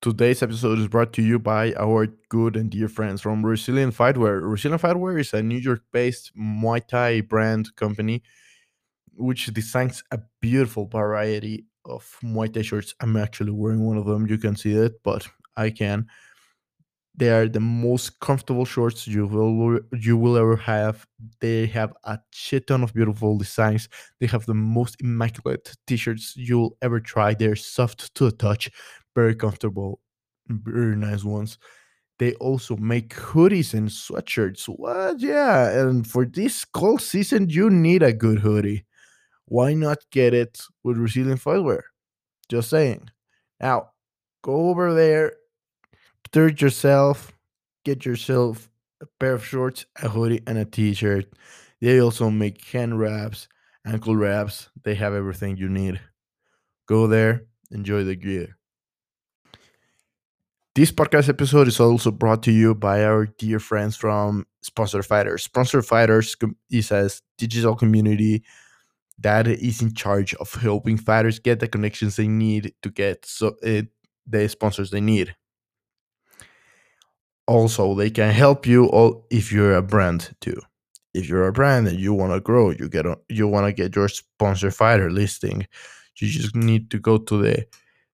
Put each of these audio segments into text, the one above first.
Today's episode is brought to you by our good and dear friends from Resilient Fightwear. Resilient Fightwear is a New York based Muay Thai brand company which designs a beautiful variety of Muay Thai shirts. I'm actually wearing one of them. You can see it, but I can. They are the most comfortable shorts you will you will ever have. They have a shit ton of beautiful designs. They have the most immaculate t-shirts you'll ever try. They're soft to the touch, very comfortable, very nice ones. They also make hoodies and sweatshirts. What? Yeah, and for this cold season, you need a good hoodie. Why not get it with Resilient Fightwear? Just saying. Now, go over there, dirt yourself, get yourself a pair of shorts, a hoodie, and a t-shirt. They also make hand wraps, ankle wraps. They have everything you need. Go there, enjoy the gear. This podcast episode is also brought to you by our dear friends from Sponsor Fighters. Sponsor Fighters is a digital community that is in charge of helping fighters get the connections they need to get so uh, the sponsors they need. Also, they can help you all if you're a brand too. If you're a brand and you want to grow, you get a, you want to get your sponsor fighter listing. You just need to go to the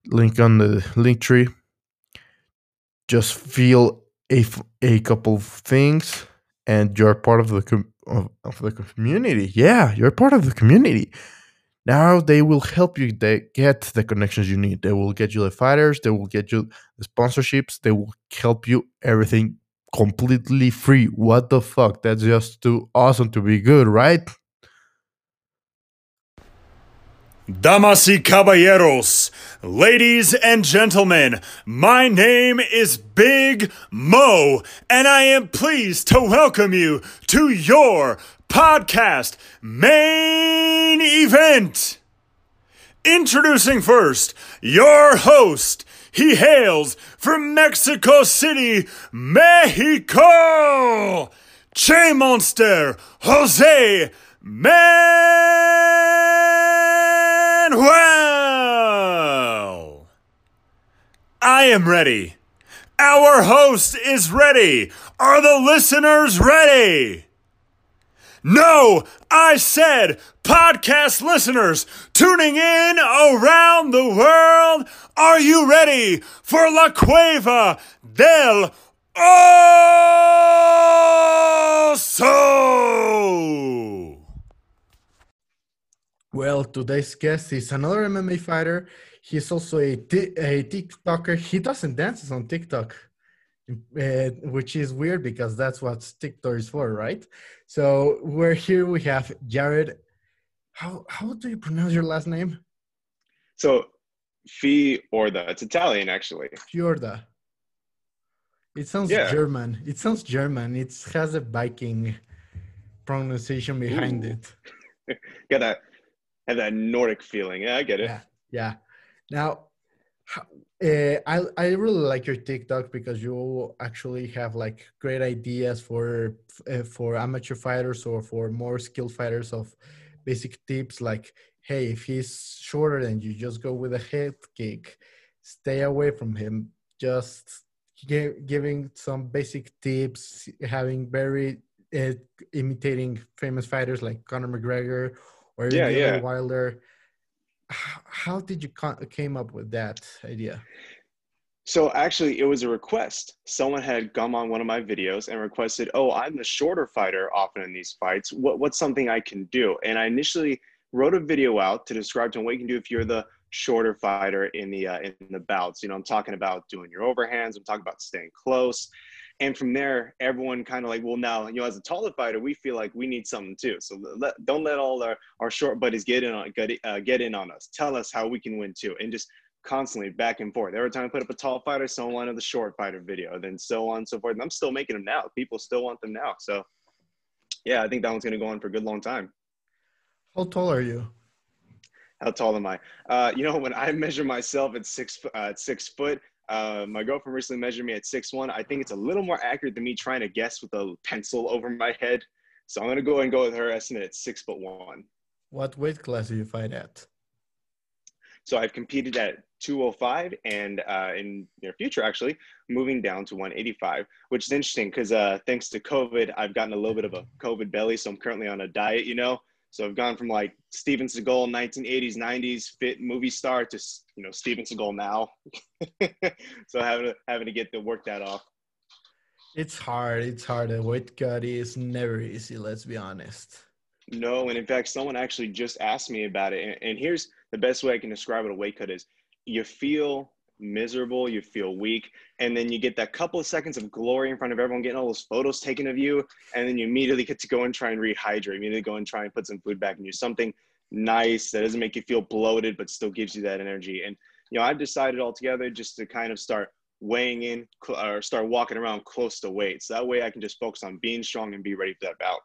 link on the link tree just feel a, a couple of things and you're part of the com- of, of the community. Yeah you're part of the community. Now they will help you they get the connections you need. They will get you the fighters they will get you the sponsorships they will help you everything completely free. What the fuck? That's just too awesome to be good right Damas y caballeros, ladies and gentlemen, my name is Big Mo, and I am pleased to welcome you to your podcast main event. Introducing first your host. He hails from Mexico City, Mexico. Che Monster, Jose Manuel. I am ready. Our host is ready. Are the listeners ready? No, I said podcast listeners tuning in around the world. Are you ready for La Cueva del Oso? Well, today's guest is another MMA fighter. He's also a, t- a TikToker. He doesn't dance on TikTok, uh, which is weird because that's what TikTok is for, right? So we're here. We have Jarred. How how do you pronounce your last name? So, Fiorda. It's Italian, actually. Fiorda. It sounds Yeah. German. It sounds German. It has a Viking pronunciation behind Ooh. it. Got that, have that Nordic feeling. Yeah, I get it. Yeah, yeah. Now, uh, I I really like your TikTok because you actually have like great ideas for uh, for amateur fighters or for more skilled fighters of basic tips like, hey, if he's shorter than you, just go with a head kick, stay away from him. Just gi- giving some basic tips, having very uh, imitating famous fighters like Conor McGregor or Yeah, yeah. Wilder. How did you came up with that idea? So actually, it was a request. Someone had come on one of my videos and requested, "Oh, I'm the shorter fighter often in these fights. What what's something I can do?" And I initially wrote a video out to describe to them what you can do if you're the shorter fighter in the uh, in the bouts. You know, I'm talking about doing your overhands. I'm talking about staying close. And from there, everyone kind of like, well, now you know, as a taller fighter, we feel like we need something too. So let, don't let all our, our short buddies get in on get, uh, get in on us. Tell us how we can win too, and just constantly back and forth. Every time I put up a tall fighter, someone wanted the short fighter video, then so on and so forth. And I'm still making them now. People still want them now. So yeah, I think that one's gonna go on for a good long time. How tall are you? How tall am I? Uh, you know, when I measure myself at six uh, at six foot, uh, my girlfriend recently measured me at six one. I think it's a little more accurate than me trying to guess with a pencil over my head. So I'm gonna go and go with her estimate at six foot one. What weight class do you fight at? So I've competed at 205 and uh, in near future actually moving down to 185 which is interesting because uh, thanks to covid i've gotten a little bit of a covid belly so i'm currently on a diet you know so i've gone from like steven seagal 1980s 90s fit movie star to you know steven seagal now. So having to having to get the work that off. It's hard. It's hard. The weight cut is never easy let's be honest. No and in fact someone actually just asked me about it and, and here's the best way i can describe what a weight cut is. You feel miserable, you feel weak, and then you get that couple of seconds of glory in front of everyone, getting all those photos taken of you, and then you immediately get to go and try and rehydrate, you immediately go and try and put some food back in you, something nice that doesn't make you feel bloated, but still gives you that energy. And you know, I've decided altogether just to kind of start weighing in or start walking around close to weight, so that way I can just focus on being strong and be ready for that bout.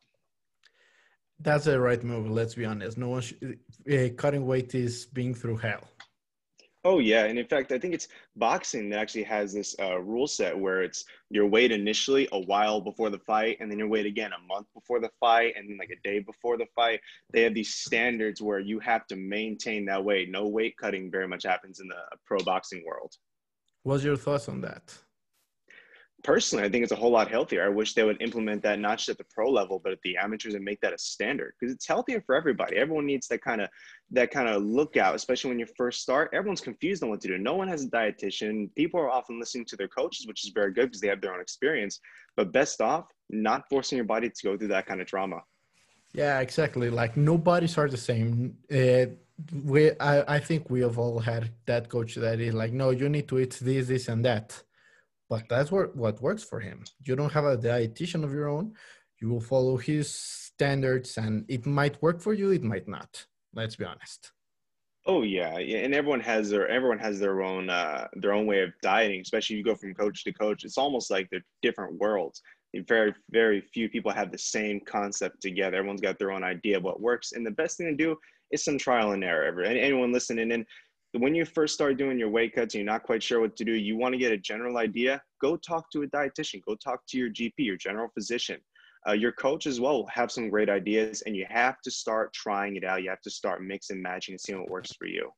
That's the right move. Let's be honest. No one sh- uh, cutting weight is being through hell. Oh yeah, and in fact, I think it's boxing that actually has this uh, rule set where it's your weight initially a while before the fight, and then your weight again a month before the fight, and then like a day before the fight. They have these standards where you have to maintain that weight. No weight cutting very much happens in the pro boxing world. What's your thoughts on that? Personally, I think it's a whole lot healthier. I wish they would implement that not just at the pro level, but at the amateurs and make that a standard because it's healthier for everybody. Everyone needs that kind of that kind of lookout, especially when you first start. Everyone's confused on what to do. No one has a dietitian. People are often listening to their coaches, which is very good because they have their own experience. But best off, not forcing your body to go through that kind of trauma. Yeah, exactly. Like nobody's are the same. Uh, we, I, I think we have all had that coach that is like, no, you need to eat this, this, and that but that's what, what works for him. You don't have a dietitian of your own. You will follow his standards and it might work for you, it might not. Let's be honest. Oh yeah, yeah, and everyone has their everyone has their own uh, their own way of dieting. Especially if you go from coach to coach, it's almost like they're different worlds. Very very few people have the same concept together. Everyone's got their own idea of what works, and the best thing to do is some trial and error. Anyone listening in, when you first start doing your weight cuts and you're not quite sure what to do, you want to get a general idea, go talk to a dietitian, go talk to your GP, your general physician. Uh, your coach as well will have some great ideas, and you have to start trying it out. You have to start mixing, matching, and seeing what works for you.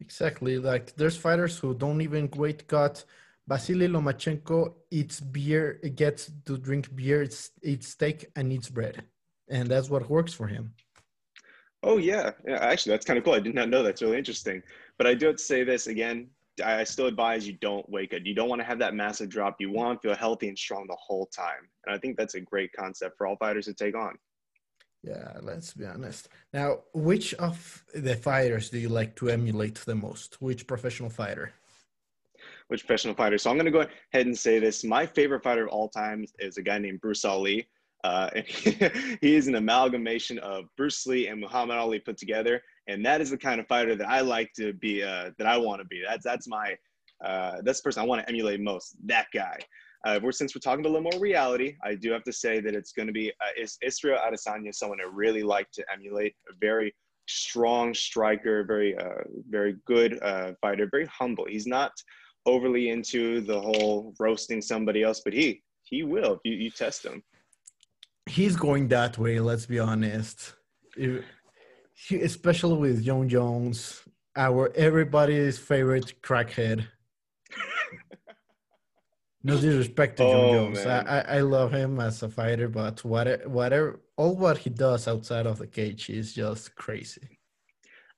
Exactly. Like there's fighters who don't even weight cut. Vasily Lomachenko eats beer, gets to drink beer, eats steak, and eats bread, and that's what works for him. Oh yeah. yeah, actually, that's kind of cool. I did not know. That's really interesting. But I do have to say this again. I still advise you don't wake up. You don't want to have that massive drop. You want to feel healthy and strong the whole time. And I think that's a great concept for all fighters to take on. Yeah, let's be honest. Now, which of the fighters do you like to emulate the most? Which professional fighter? Which professional fighter? So I'm going to go ahead and say this. My favorite fighter of all time is a guy named Bruce Ali. Uh, and he is an amalgamation of Bruce Lee and Muhammad Ali put together, and that is the kind of fighter that I like to be. Uh, that I want to be. That's that's my uh, that's the person I want to emulate most. That guy. Uh, we're, since we're talking a little more reality, I do have to say that it's going to be uh, is Israel Adesanya, someone I really like to emulate. A very strong striker, very uh, very good uh, fighter, very humble. He's not overly into the whole roasting somebody else, but he he will if you, you test him he's going that way. Let's be honest. If, especially with Jon Jones, our everybody's favorite crackhead. no disrespect to oh, Jon Jones. I, I, I love him as a fighter, but whatever, whatever, all what he does outside of the cage is just crazy.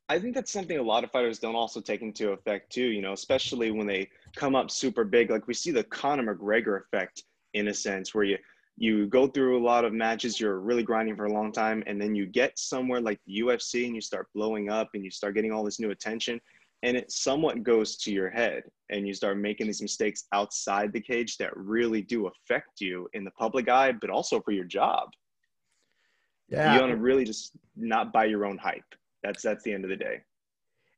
I think that's something a lot of fighters don't also take into effect too. You know, especially when they come up super big. Like we see the Conor McGregor effect in a sense, where you you go through a lot of matches, you're really grinding for a long time, and then you get somewhere like the UFC and you start blowing up and you start getting all this new attention, and it somewhat goes to your head, and you start making these mistakes outside the cage that really do affect you in the public eye, but also for your job. Yeah, you want to really just not buy your own hype. That's that's the end of the day.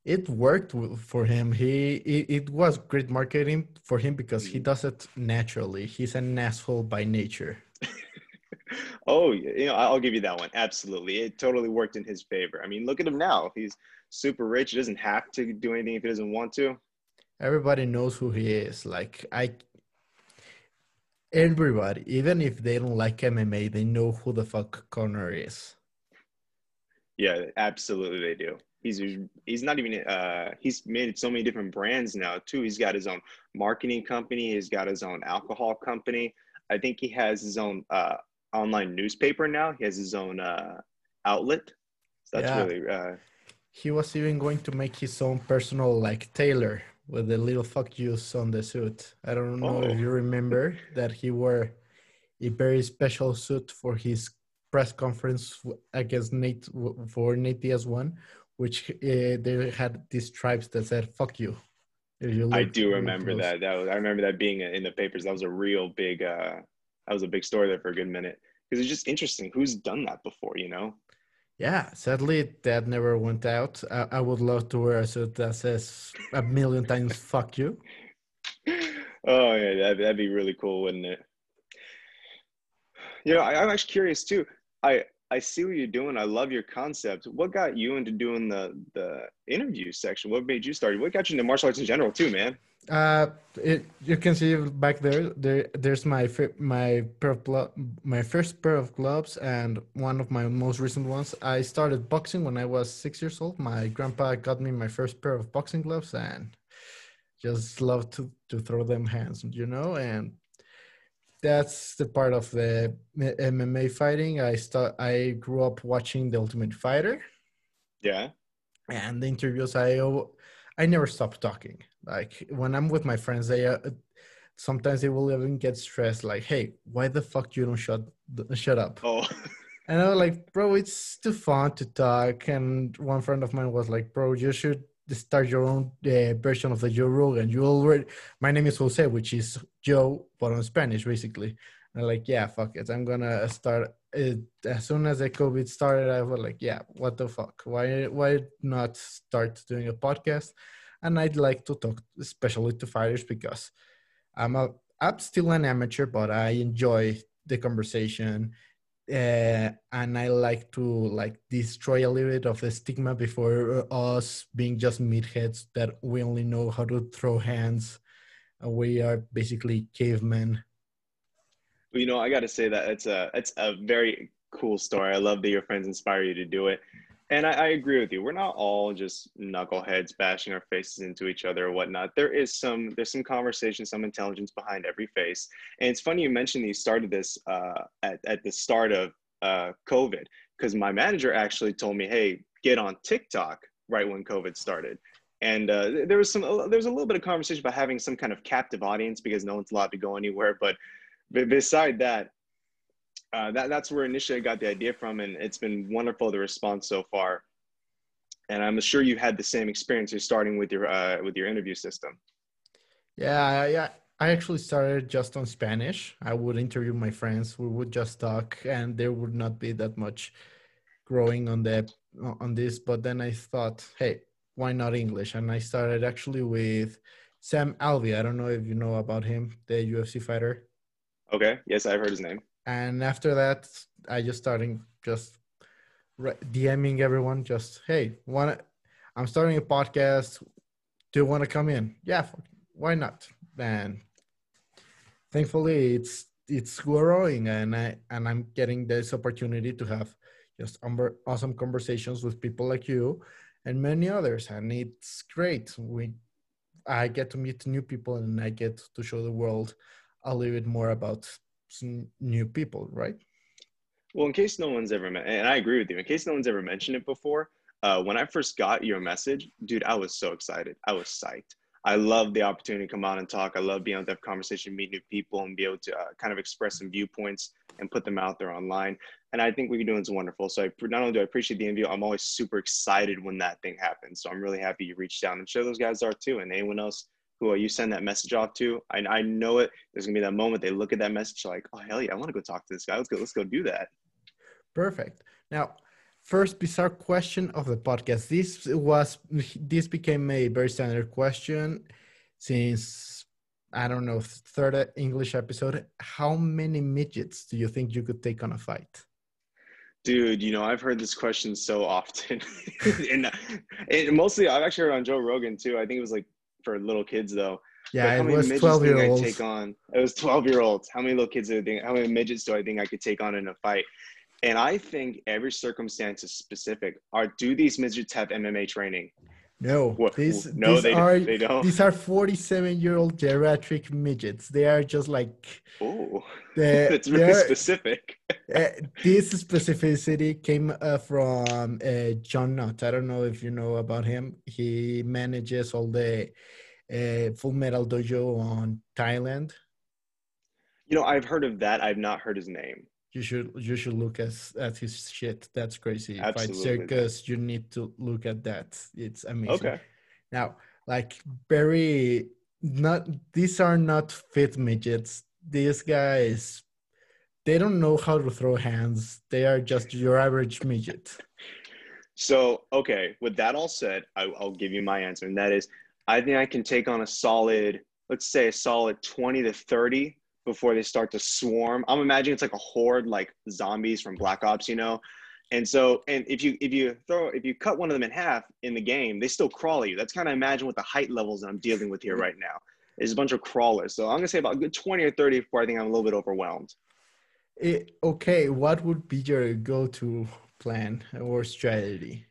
It worked for him. He it, it was great marketing for him because he mm. does it naturally. He's an asshole by nature oh, you know, I'll give you that one. Absolutely. It totally worked in his favor. I mean, look at him now. He's super rich. He doesn't have to do anything if he doesn't want to. Everybody knows who he is. Like, I, everybody, even if they don't like MMA, they know who the fuck Conor is. Yeah, absolutely, they do. He's he's not even uh he's made so many different brands now too he's got his own marketing company he's got his own alcohol company i think he has his own uh online newspaper now he has his own uh outlet so that's Yeah. really uh He was even going to make his own personal like tailor with the little fuck yous on the suit. I don't know if Oh. you remember that he wore a very special suit for his press conference against Nate for Nate Diaz one, which uh, they had these tribes that said "fuck you." If you i do remember close. that that was, i remember that being in the papers that was a real big uh that was a big story there for a good minute because it's just interesting who's done that before you know Yeah, sadly that never went out. I, I would love to wear a suit that says a million times "fuck you." oh yeah, that'd, that'd be really cool, wouldn't it? You know, I, I'm actually curious too. I I see what you're doing. I love your concept. What got you into doing the the interview section? What made you start? What got you into martial arts in general too, man? Uh, it, you can see back there. There, there's my my pair of my first pair of gloves and one of my most recent ones. I started boxing when I was six years old. My grandpa got me my first pair of boxing gloves and just love to to throw them hands, you know. And that's the part of the MMA fighting. I start. I grew up watching The Ultimate Fighter Yeah. and the interviews i i never stop talking like when i'm with my friends they uh, sometimes they will even get stressed like hey why the fuck you don't shut shut up Oh, and i was like bro it's too fun to talk and one friend of mine was like bro you should start your own uh, version of the joe rogan. You already my name is jose which is joe but on spanish basically. And I'm like yeah fuck it. I'm gonna start it as soon as the covid started i was like yeah what the fuck? Why why not start doing a podcast? And i'd like to talk especially to fighters because i'm a i'm still an amateur but i enjoy the conversation uh, and i like to like destroy a little bit of the stigma before us being just meatheads that we only know how to throw hands. We are basically cavemen. You know, I got to say that it's a it's a very cool story. I love that your friends inspire you to do it, and I, I agree with you. We're not all just knuckleheads bashing our faces into each other or whatnot. There is some there's some conversation, some intelligence behind every face. And it's funny you mentioned you started this uh, at at the start of uh, COVID because my manager actually told me, "Hey, get on TikTok." Right when COVID started, and uh, there was some there was a little bit of conversation about having some kind of captive audience because no one's allowed to go anywhere, but but beside that, uh, that that's where initially I got the idea from, and it's been wonderful the response so far. And I'm sure you had the same experience. You're starting with your uh, with your interview system. Yeah, yeah. I actually started just on Spanish. I would interview my friends. We would just talk, and there would not be that much growing on the on this. But then I thought, hey, why not English? And I started actually with Sam Alvey. I don't know if you know about him, the UFC fighter. Okay. Yes, I've heard his name. And after that, I just started just DMing everyone. Just hey, want I'm starting a podcast. Do you want to come in? Yeah, why not? And thankfully, it's it's growing, and I and I'm getting this opportunity to have just awesome conversations with people like you and many others, and it's great. We I get to meet new people, and I get to show the world a little bit more about new people, right? Well, in case no one's ever met, and I agree with you. In case no one's ever mentioned it before, uh, when I first got your message, dude, I was so excited. I was psyched. I love the opportunity to come out and talk. I love being able to have conversation, meet new people, and be able to uh, kind of express some viewpoints and put them out there online. And I think what you're doing is wonderful. So I, not only do I appreciate the interview, I'm always super excited when that thing happens. So I'm really happy you reached out and sure those guys are too. And anyone else who you send that message off to, I, I know it. There's gonna be that moment they look at that message like, oh hell yeah, I want to go talk to this guy. Let's go. Let's go do that. Perfect. Now, first bizarre question of the podcast. This was this became a very standard question since I don't know third English episode. How many midgets do you think you could take on a fight? Dude, you know, I've heard this question so often. and, and mostly I've actually heard on Joe Rogan too. I think it was like for little kids though. Yeah, it many was midgets twelve do year olds. Take on it was twelve year olds. How many little kids do I think? How many midgets do I think I could take on in a fight? And I think every circumstance is specific. Are do these midgets have MMA training? No, What- these, no, these they- are they don't. these are 47 year old geriatric midgets. They are just like Oh, that's really specific. uh, this specificity came uh, from uh, John Nutt. I don't know if you know about him. He manages all the uh, Full Metal Dojo on Thailand. You know, I've heard of that. I've not heard his name. You should you should look at at his shit. That's crazy. Fight Absolutely. circus. You need to look at that. It's amazing. Okay. Now, like very not these are not fit midgets. These guys they don't know how to throw hands. They are just your average midget. So, okay, with that all said, I, I'll give you my answer, and that is, I think I can take on a solid, let's say, a solid twenty to thirty before they start to swarm. I'm imagining it's like a horde, like zombies from Black Ops, you know. And so, and if you if you throw if you cut one of them in half in the game, they still crawl at you. That's kind of imagine what the height levels that I'm dealing with here right now. Is a bunch of crawlers. So I'm gonna say about a good twenty or thirty before I think I'm a little bit overwhelmed. Eh, okay, what would be your go-to plan or strategy?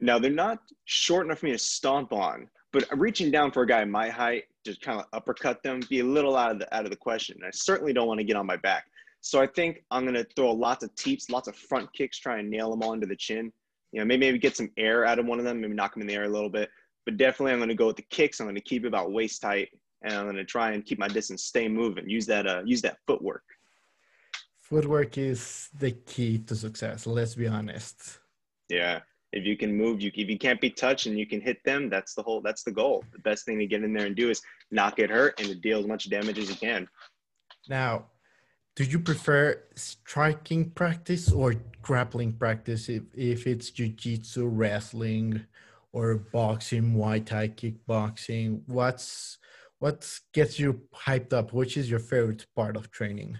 Now they're not short enough for me to stomp on, but reaching down for a guy my height to kind of uppercut them be a little out of the out of the question. I certainly don't want to get on my back. So I think I'm gonna throw lots of teeps, lots of front kicks, try and nail them onto the chin. You know, maybe maybe get some air out of one of them, maybe knock them in the air a little bit. But definitely I'm gonna go with the kicks. I'm gonna keep it about waist tight, and I'm gonna try and keep my distance, stay moving, use that uh use that footwork. Footwork is the key to success. Let's be honest. Yeah. If you can move, you if you can't be touched and you can hit them, that's the whole that's the goal. The best thing to get in there and do is not get hurt and to deal as much damage as you can. Now, do you prefer striking practice or grappling practice if, if it's jiu-jitsu, wrestling, or boxing, Muay Thai, kickboxing? What's what gets you hyped up? Which is your favorite part of training?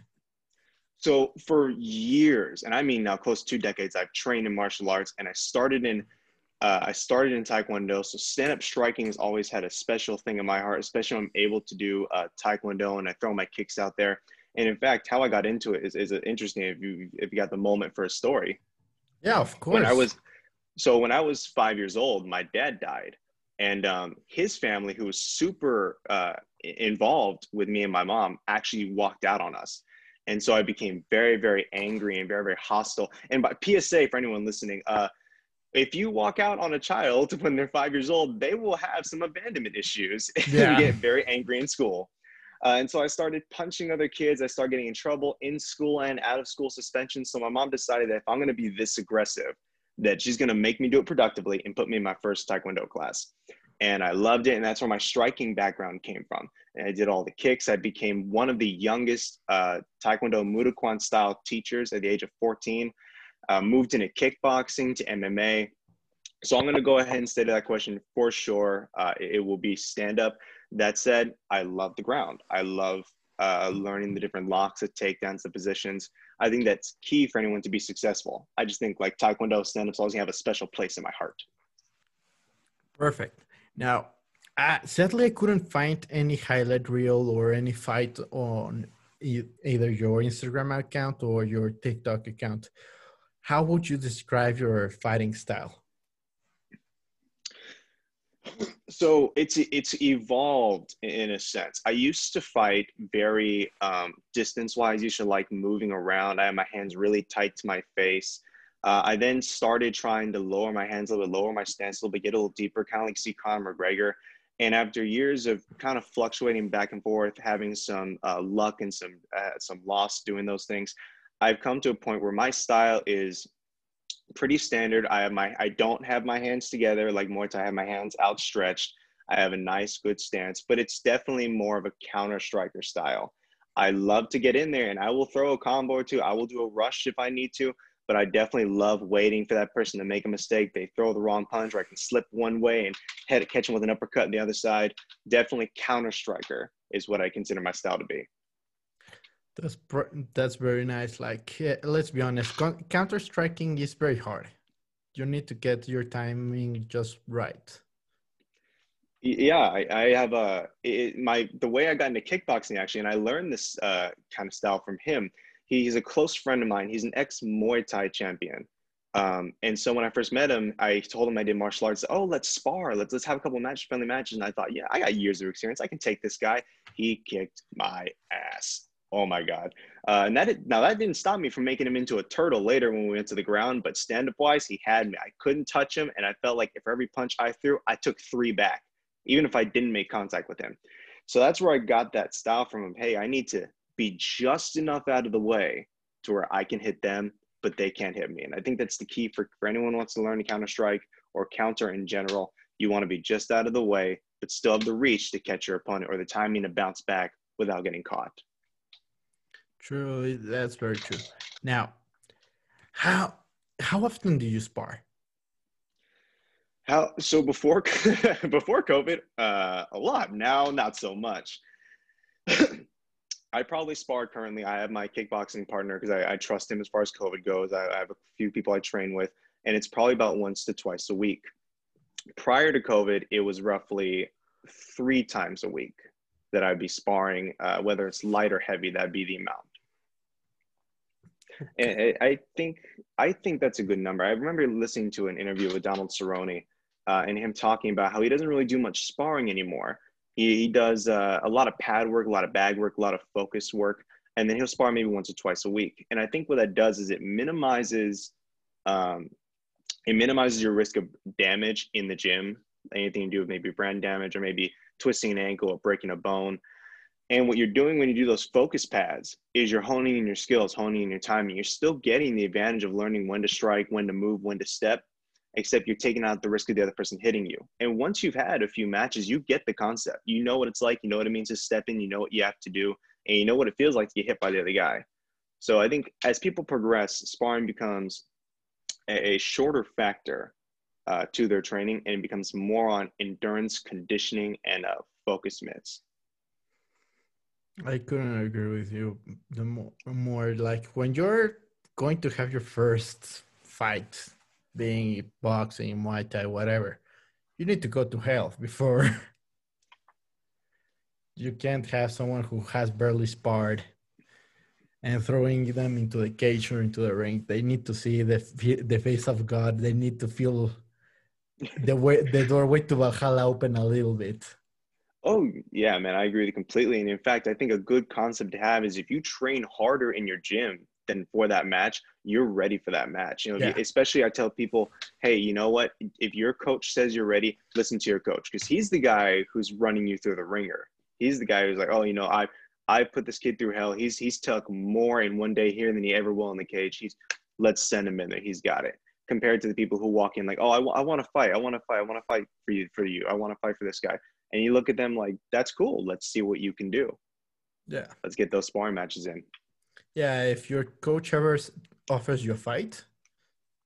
So for years, and I mean now close to two decades, I've trained in martial arts, and I started in uh, I started in Taekwondo. So stand up striking has always had a special thing in my heart, especially when I'm able to do uh, Taekwondo and I throw my kicks out there. And in fact, how I got into it is, is interesting. If you if you got the moment for a story, Yeah, of course. when I was so when I was five years old, my dad died, and um, his family, who was super uh, involved with me and my mom, actually walked out on us, and so I became very very angry and very very hostile. And by PSA for anyone listening, uh, if you walk out on a child when they're five years old, they will have some abandonment issues Yeah. and get very angry in school. Uh, and so I started punching other kids. I started getting in trouble in school and out of school suspension. So my mom decided that if I'm going to be this aggressive, that she's going to make me do it productively and put me in my first Taekwondo class. And I loved it. And that's where my striking background came from. And I did all the kicks. I became one of the youngest uh, Taekwondo Mudokwan style teachers at the age of 14. Uh, moved into kickboxing to MMA. So I'm going to go ahead and state that question for sure. Uh, it, it will be stand up. That said, I love the ground. I love uh, learning the different locks, the takedowns, the positions. I think that's key for anyone to be successful. I just think like Taekwondo stand ups always have a special place in my heart. Perfect. Now, uh, sadly, I couldn't find any highlight reel or any fight on e- either your Instagram account or your TikTok account. How would you describe your fighting style? so it's it's evolved in a sense i used to fight very um, distance wise You should like moving around i had my hands really tight to my face uh, i then started trying to lower my hands a little bit lower my stance a little bit get a little deeper kind of like see conor mcgregor and after years of kind of fluctuating back and forth having some uh, luck and some uh, some loss doing those things i've come to a point where my style is pretty standard. I have my I don't have my hands together like Muay Thai. I have my hands outstretched. I have a nice good stance, but it's definitely more of a counter striker style. I love to get in there and I will throw a combo or two. I will do a rush if I need to, but I definitely love waiting for that person to make a mistake. They throw the wrong punch, or I can slip one way and head catch them with an uppercut on the other side. Definitely counter striker is what I consider my style to be. That's that's very nice. Like, let's be honest, counter striking is very hard. You need to get your timing just right. Yeah, I, I have a it, my the way I got into kickboxing actually, and I learned this uh, kind of style from him. He's a close friend of mine. He's an ex Muay Thai champion. Um, and so when I first met him, I told him I did martial arts. Oh, let's spar. Let's let's have a couple of match friendly matches. And I thought, yeah, I got years of experience. I can take this guy. He kicked my ass. Oh my god. Uh, and that now that didn't stop me from making him into a turtle later when we went to the ground. But stand up wise, he had me. I couldn't touch him, and I felt like for every punch I threw, I took three back, even if I didn't make contact with him. So that's where I got that style from him. Hey, I need to be just enough out of the way to where I can hit them, but they can't hit me. And I think that's the key for, for anyone who wants to learn to counter strike or counter in general. You want to be just out of the way, but still have the reach to catch your opponent or the timing to bounce back without getting caught. True, that's very true. Now, how how often do you spar? How so before before COVID, uh, a lot. Now, not so much. I probably spar currently. I have my kickboxing partner because I, I, trust him as far as COVID goes. I, I, have a few people I train with, and it's probably about once to twice a week. Prior to COVID, it was roughly three times a week that I'd be sparring, uh, whether it's light or heavy. That'd be the amount. And I think I think that's a good number. I remember listening to an interview with Donald Cerrone uh, and him talking about how he doesn't really do much sparring anymore. He, he does uh, a lot of pad work, a lot of bag work, a lot of focus work, and then he'll spar maybe once or twice a week. And I think what that does is it minimizes um, it minimizes your risk of damage in the gym. Anything to do with maybe brand damage or maybe twisting an ankle or breaking a bone. And what you're doing when you do those focus pads is you're honing in your skills, honing in your timing. You're still getting the advantage of learning when to strike, when to move, when to step, except you're taking out the risk of the other person hitting you. And once you've had a few matches, you get the concept. You know what it's like, you know what it means to step in, you know what you have to do, and you know what it feels like to get hit by the other guy. So I think as people progress, sparring becomes a, a shorter factor uh, to their training and it becomes more on endurance, conditioning, and uh, focus mitts. I couldn't agree with you. The more, more like when you're going to have your first fight, being boxing, Muay Thai, whatever, you need to go to hell before. you can't have someone who has barely sparred and throwing them into the cage or into the ring. They need to see the the face of God. They need to feel the way the doorway to Valhalla open a little bit. Oh yeah, man, I agree completely. And in fact, I think a good concept to have is if you train harder in your gym than for that match, you're ready for that match. You know, yeah. especially I tell people, hey, you know what? If your coach says you're ready, listen to your coach because he's the guy who's running you through the ringer. He's the guy who's like, oh, you know, I I put this kid through hell. He's he's took more in one day here than he ever will in the cage. He's let's send him in there. He's got it. Compared to the people who walk in like, oh, I, w- I want to fight. I want to fight. I want to fight for you. For you. I want to fight for this guy and you look at them like that's cool let's see what you can do yeah let's get those sparring matches in yeah if your coach ever offers you a fight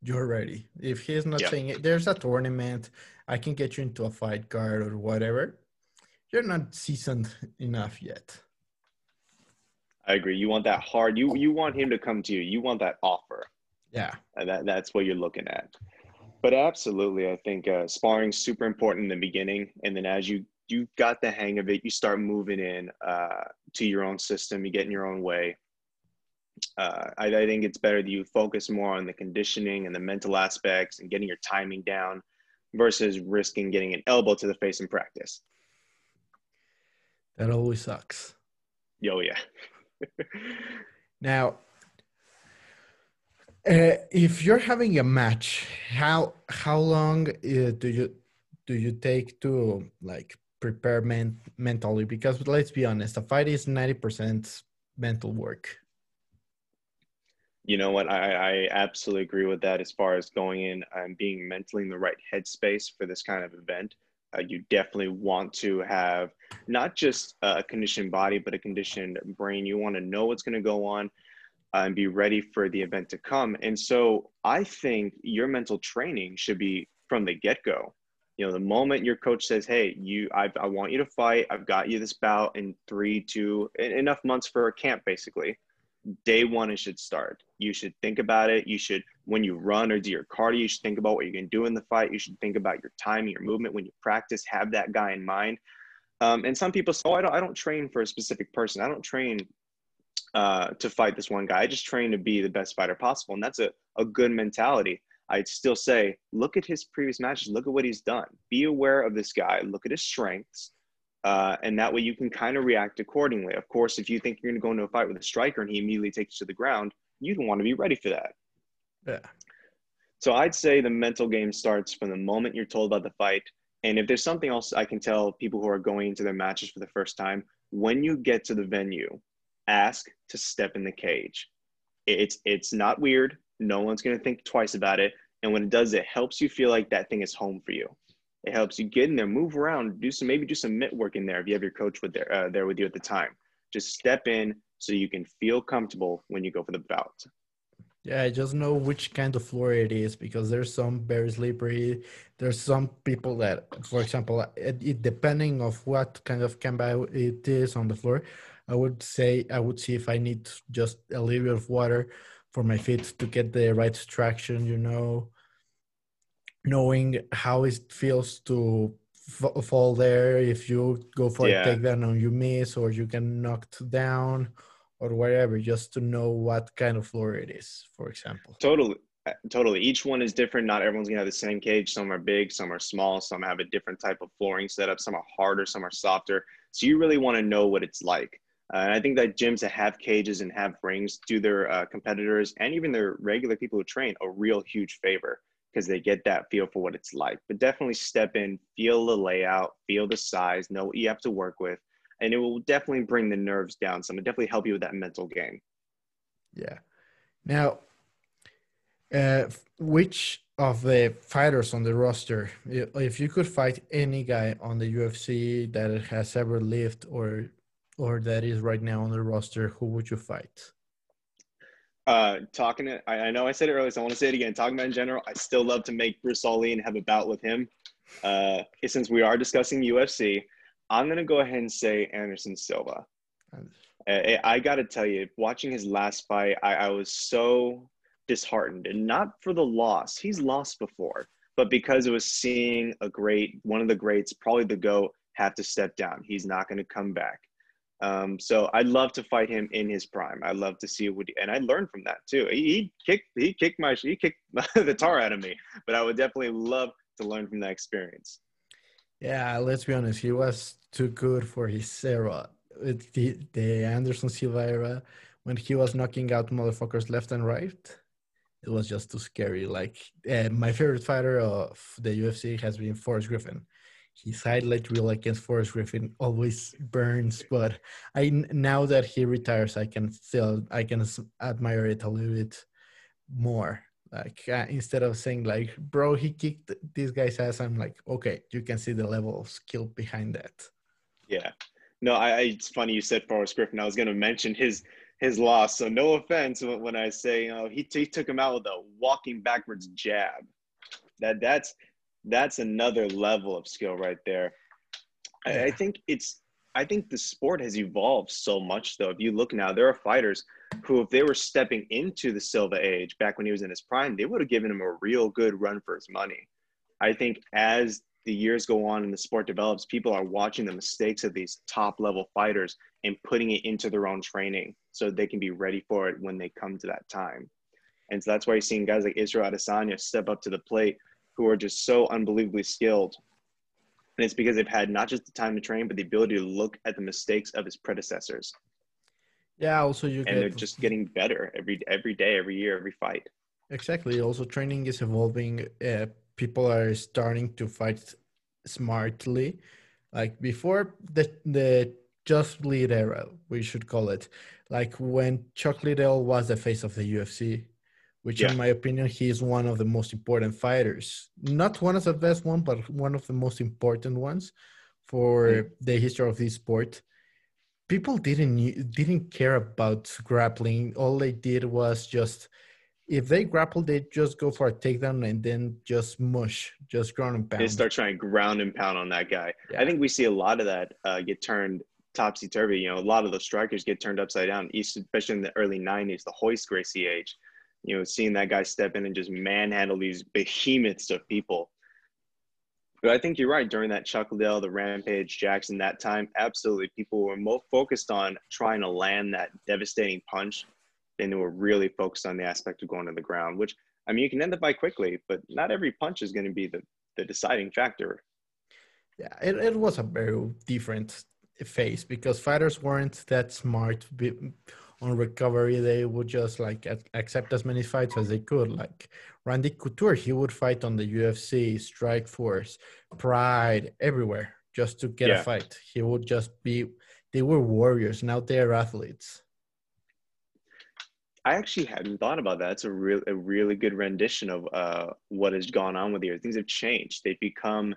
you're ready if he's not yeah. saying there's a tournament i can get you into a fight card or whatever you're not seasoned enough yet i agree you want that hard you you want him to come to you you want that offer yeah and that, that's what you're looking at but absolutely i think uh, sparring super important in the beginning and then as you you got the hang of it. You start moving in uh, to your own system. You get in your own way. Uh, I, I, think it's better that you focus more on the conditioning and the mental aspects and getting your timing down versus risking getting an elbow to the face in practice. That always sucks. Yo, yeah. now, uh, if you're having a match, how how long uh, do you do you take to like prepare men- mentally because let's be honest a fight is 90% mental work you know what? I, I absolutely agree with that as far as going in and being mentally in the right headspace for this kind of event. Uh, you definitely want to have not just a conditioned body but a conditioned brain. You want to know what's going to go on uh, and be ready for the event to come. And so i think your mental training should be from the get-go. You know the moment your coach says hey you i, I want you to fight. I've got you this bout in three two enough months for a camp basically day one it should start. You should think about it. You should when you run or do your cardio you should think about what you're going to do in the fight. You should think about your timing your movement when you practice. Have that guy in mind. Um, and some people say oh I don't, I don't train for a specific person. I don't train uh, to fight this one guy. I just train to be the best fighter possible, and that's a, a good mentality. I'd still say, look at his previous matches, look at what he's done. Be aware of this guy, look at his strengths, uh, and that way you can kind of react accordingly. Of course, if you think you're going to go into a fight with a striker and he immediately takes you to the ground, you don't want to be ready for that. Yeah. So I'd say the mental game starts from the moment you're told about the fight. And if there's something else I can tell people who are going into their matches for the first time, when you get to the venue, ask to step in the cage. It's it's not weird. No one's going to think twice about it. And when it does, it helps you feel like that thing is home for you. It helps you get in there, move around, do some maybe do some mitt work in there if you have your coach with there uh, there with you at the time. Just step in so you can feel comfortable when you go for the bout. Yeah, I just know which kind of floor it is because there's some very slippery. There's some people that, for example, it, it, depending of what kind of combat it is on the floor, I would say I would see if I need just a little bit of water for my feet to get the right traction. You know, knowing how it feels to f- fall there. If you go for Yeah. a takedown and you miss, or you can knocked down, or whatever, just to know what kind of floor it is. For example. Totally. uh, Totally. Each one is different. Not everyone's gonna have the same cage. Some are big, some are small, some have a different type of flooring setup. Some are harder, some are softer. So you really want to know what it's like. Uh, and I think that gyms that have cages and have rings do their uh, competitors and even their regular people who train a real huge favor because they get that feel for what it's like. But definitely step in, feel the layout, feel the size, know what you have to work with, and it will definitely bring the nerves down. Some. It definitely help you with that mental game. Yeah. Now, uh, which of the fighters on the roster, if you could fight any guy on the UFC that has ever lived or or that is right now on the roster, who would you fight? Uh, talking, to, I, I know I said it earlier, so I want to say it again. Talking about in general, I still love to make Bruce Ali and have a bout with him. Uh, since we are discussing UFC, I'm gonna go ahead and say Anderson Silva. I, I got to tell you, watching his last fight, I, I was so disheartened, and not for the loss. He's lost before, but because it was seeing a great, one of the greats, probably the GOAT, have to step down. He's not going to come back. Um, so I'd love to fight him in his prime. I'd love to see what, and I learned from that too. He, he kicked, he kicked my, he kicked the tar out of me, but I would definitely love to learn from that experience. Yeah, let's be honest, he was too good for his era. The, the Anderson Silva era, when he was knocking out motherfuckers left and right, it was just too scary. Like uh, my favorite fighter of the UFC has been Forrest Griffin. His highlight reel against Forrest Griffin always burns, but I now that he retires, I can still I can admire it a little bit more. Like uh, instead of saying like, "Bro, he kicked this guy's ass," I'm like, "Okay, you can see the level of skill behind that." Yeah. No, I, I it's funny you said Forrest Griffin. I was going to mention his his loss. So no offense when, when I say you know he, he took him out with a walking backwards jab. That that's that's another level of skill right there. I, I think it's I think the sport has evolved so much though. If you look now, there are fighters who, if they were stepping into the Silva age back when he was in his prime, they would have given him a real good run for his money. I think as the years go on and the sport develops, people are watching the mistakes of these top level fighters and putting it into their own training so they can be ready for it when they come to that time. And so that's why you're seeing guys like Israel Adesanya step up to the plate who are just so unbelievably skilled. And it's because they've had not just the time to train, but the ability to look at the mistakes of his predecessors. Yeah. Also, you And they're just getting better every every day, every year, every fight. Exactly. Also, training is evolving. Uh, people are starting to fight smartly. Like before the the Just Lead era, we should call it. Like when Chuck Liddell was the face of the UFC, which Yeah. in my opinion, he is one of the most important fighters. Not one of the best one, but one of the most important ones for the history of this sport. People didn't didn't care about grappling. All they did was just if they grapple, they just go for a takedown and then just mush, just ground and pound. They start trying to ground and pound on that guy. Yeah. I think we see a lot of that uh, get turned topsy turvy. You know, a lot of those strikers get turned upside down, especially in the early '90s, the Royce Gracie age. You know, seeing that guy step in and just manhandle these behemoths of people. But I think you're right. During that Chuck Liddell, the Rampage, Jackson, that time, absolutely, people were more focused on trying to land that devastating punch than they were really focused on the aspect of going to the ground. Which I mean, you can end the fight quickly, but not every punch is going to be the the deciding factor. Yeah, it, it was a very different phase because fighters weren't that smart on recovery. They would just like accept as many fights as they could. Like Randy Couture, he would fight on the UFC, Strikeforce, Pride, everywhere just to get yeah. a fight. He would just be. They were warriors. Now they're athletes. I actually hadn't thought about that. It's a real, a really good rendition of uh, what has gone on with the Things have changed. They've become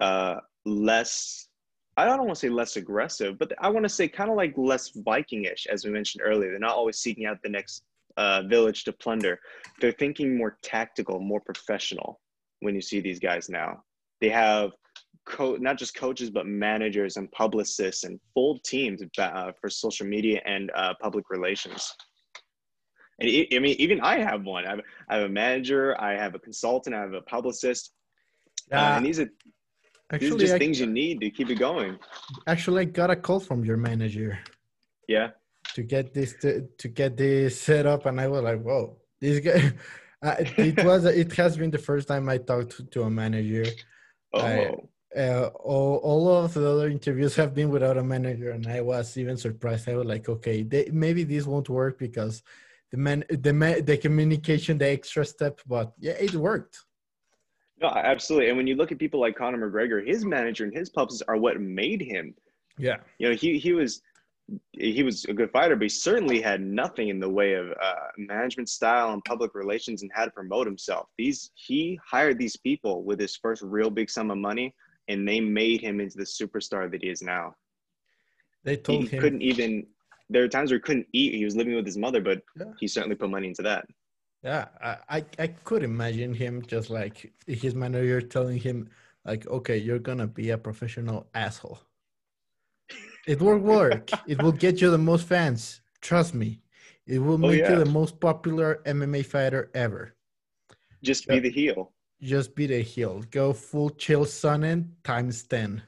uh, less. I don't want to say less aggressive, but I want to say kind of like less Vikingish, as we mentioned earlier. They're not always seeking out the next uh, village to plunder. They're thinking more tactical, more professional. When you see these guys now, they have co- not just coaches but managers and publicists and full teams uh, for social media and uh, public relations. And I mean, even I have one. I have, I have a manager, I have a consultant, I have a publicist. Uh, and these are actually, these are just I, things you need to keep it going. Actually, I got a call from your manager. Yeah. To get this to, to get this set up, and I was like, "Whoa, this guy!" Uh, it was it has been the first time I talked to, to a manager. Oh. I, uh, all, all of the other interviews have been without a manager, and I was even surprised. I was like, okay, they, maybe this won't work because the man the man, the communication the extra step but yeah it worked no absolutely and when you look at people like conor mcgregor his manager and his publicists are what made him yeah you know he he was he was a good fighter but he certainly had nothing in the way of uh, management style and public relations and how to promote himself these he hired these people with his first real big sum of money and they made him into the superstar that he is now they told he him couldn't even there were times where he couldn't eat. He was living with his mother, but yeah. he certainly put money into that. Yeah, I, I, could imagine him just like his manager telling him, like, okay, you're gonna be a professional asshole. It will work. it will get you the most fans. Trust me. It will oh, make oh, yeah. you the most popular MMA fighter ever. Just be the heel. Just be the heel. Go full Chael Sonnen times 10.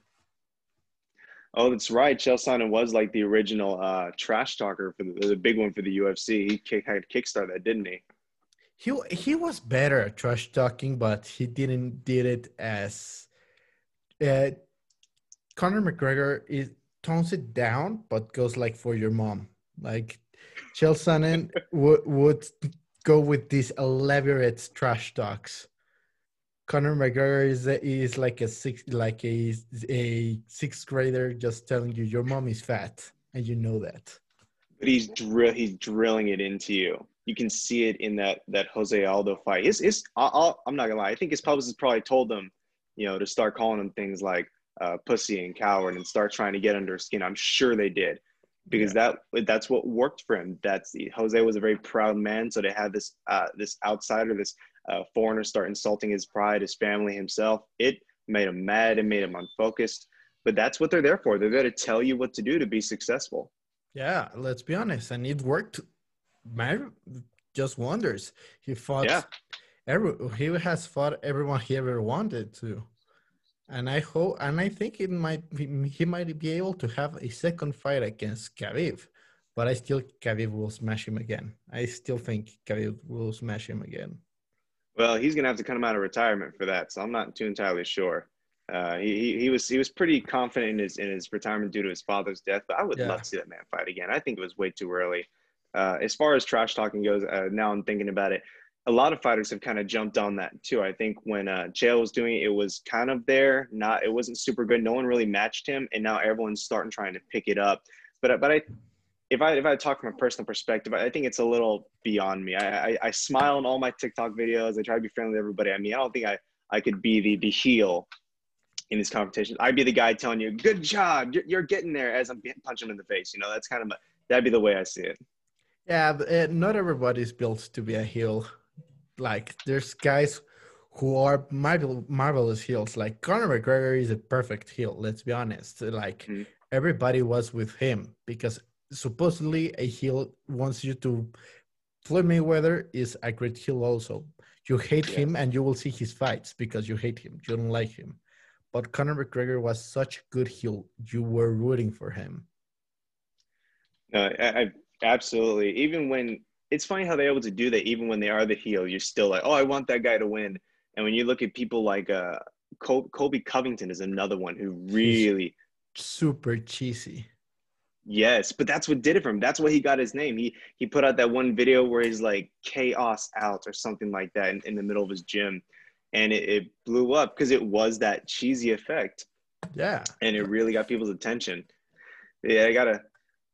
Oh, that's right. Chael Sonnen was like the original uh, trash talker for the, the big one for the UFC. He kick, had kickstart that, didn't he? He he was better at trash talking, but he didn't did it as. Uh, Conor McGregor is tones it down, but goes like for your mom. Like Chael Sonnen would would go with these elaborate trash talks. Conor McGregor is is like a six like a a sixth grader just telling you your mom is fat and you know that. But he's drill he's drilling it into you. You can see it in that that Jose Aldo fight. His his i am not gonna lie. I think his publicist probably told them, you know, to start calling him things like uh, pussy and coward and start trying to get under his skin. I'm sure they did because yeah. that that's what worked for him. That's Jose was a very proud man, so to have this uh, this outsider, this uh, foreigners start insulting his pride, his family, himself. It made him mad. It made him unfocused. But that's what they're there for. They're there to tell you what to do to be successful. Yeah, let's be honest. And it worked. Man, just wonders. He fought. Yeah. Every, he has fought everyone he ever wanted to, and I hope and I think it might be, he might be able to have a second fight against Khabib, but I still Khabib will smash him again. I still think Khabib will smash him again. Well, he's gonna have to come out of retirement for that, so I'm not too entirely sure. Uh, he, he was he was pretty confident in his in his retirement due to his father's death, but I would yeah. love to see that man fight again. I think it was way too early. Uh, as far as trash talking goes, uh, now I'm thinking about it. A lot of fighters have kind of jumped on that too. I think when uh, Chael was doing it, it was kind of there. Not it wasn't super good. No one really matched him, and now everyone's starting trying to pick it up. But but I if I if I talk from a personal perspective, I think it's a little beyond me. I, I, I smile in all my TikTok videos. I try to be friendly to everybody. I mean, I don't think I I could be the the heel in these competitions. I'd be the guy telling you, "Good job, you're, you're getting there," as I'm punching him in the face. You know, that's kind of a, that'd be the way I see it. Yeah, but, uh, not everybody's built to be a heel. Like, there's guys who are marvel- marvelous heels. Like Conor McGregor is a perfect heel. Let's be honest. Like mm-hmm. everybody was with him because supposedly a heel wants you to Floyd Mayweather is a great heel also. You hate yes. him and you will see his fights because you hate him. You don't like him. but Conor McGregor was such a good heel. You were rooting for him. No, I, I absolutely. Even when it's funny how they're able to do that, even when they are the heel, you're still like, oh, I want that guy to win. And when you look at people like uh, Col- Colby Covington is another one who really super cheesy. Yes, but that's what did it for him. That's why he got his name. He he put out that one video where he's like chaos out or something like that in, in the middle of his gym, and it, it blew up because it was that cheesy effect, Yeah. and it really got people's attention. Yeah, I gotta.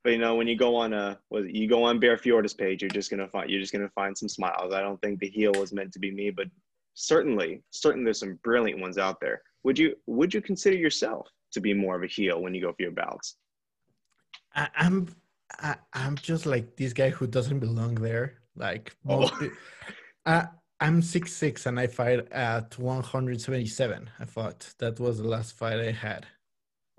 But you know, when you go on a, was you go on Bear Fiorda's page, you're just gonna find you're just gonna find some smiles. I don't think the heel was meant to be me, but certainly, certainly there's some brilliant ones out there. Would you would you consider yourself to be more of a heel when you go for your bouts? I, I'm I, I'm just like this guy who doesn't belong there. Like Oh. most, I, I'm six six and I fight at 177. I thought that was the last fight I had.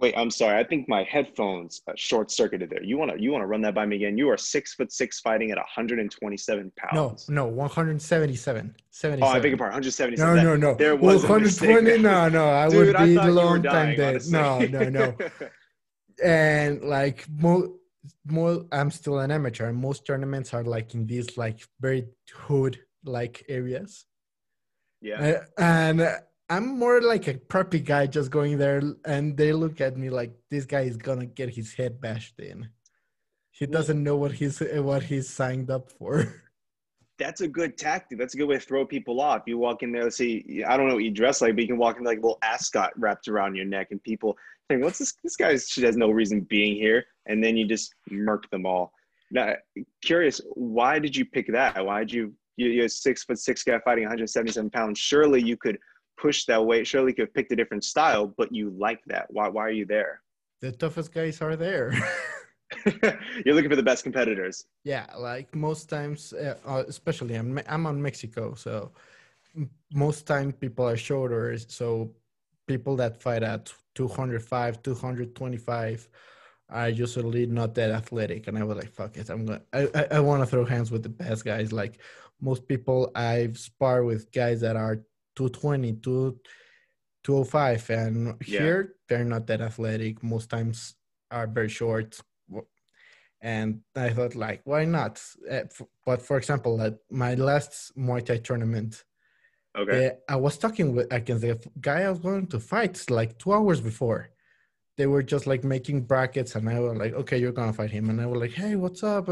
Wait, I'm sorry. I think my headphones uh, short circuited there. You wanna you wanna run that by me again? You are six foot six, fighting at 127 pounds. no, 177. 77. Oh, I beg your pardon. 177. No, no, no. There was a 120. mistake. No, no. I Dude, would be were long time dead. honestly. No, no, no. and like more more i'm still an amateur and most tournaments are like in these like very hood like areas yeah. Uh, and uh, i'm more like a preppy guy just going there and they look at me like this guy is gonna get his head bashed in he doesn't know what he's what he's signed up for That's a good tactic. That's a good way to throw people off. You walk in there, let's see, I don't know what you dress like, but you can walk in like a little ascot wrapped around your neck, and people think, "What's this? This guy she has no reason being here," and then you just murk them all. Now, curious, why did you pick that? Why did you? you- You're a six foot six guy fighting 177 pounds. Surely you could push that weight. Surely you could have picked a different style, but you like that. Why? Why are you there? the toughest guys are there You're looking for the best competitors. Yeah, like most times, uh, uh, especially I'm I'm on Mexico, so most times people are shorter. So people that fight at 205, 225 are usually not that athletic. And I was like, fuck it, I'm gonna. I I, I want to throw hands with the best guys. Like most people, I've sparred with guys that are 220, 2, 205, and Yeah. here they're not that athletic. Most times are very short and I thought like, why not? Uh, but for example, at my last Muay Thai tournament, Okay. uh, I was talking with against the guy I was going to fight like two hours before. They were just like making brackets, and I was like, okay, you're gonna fight him, and I was like, hey, what's up?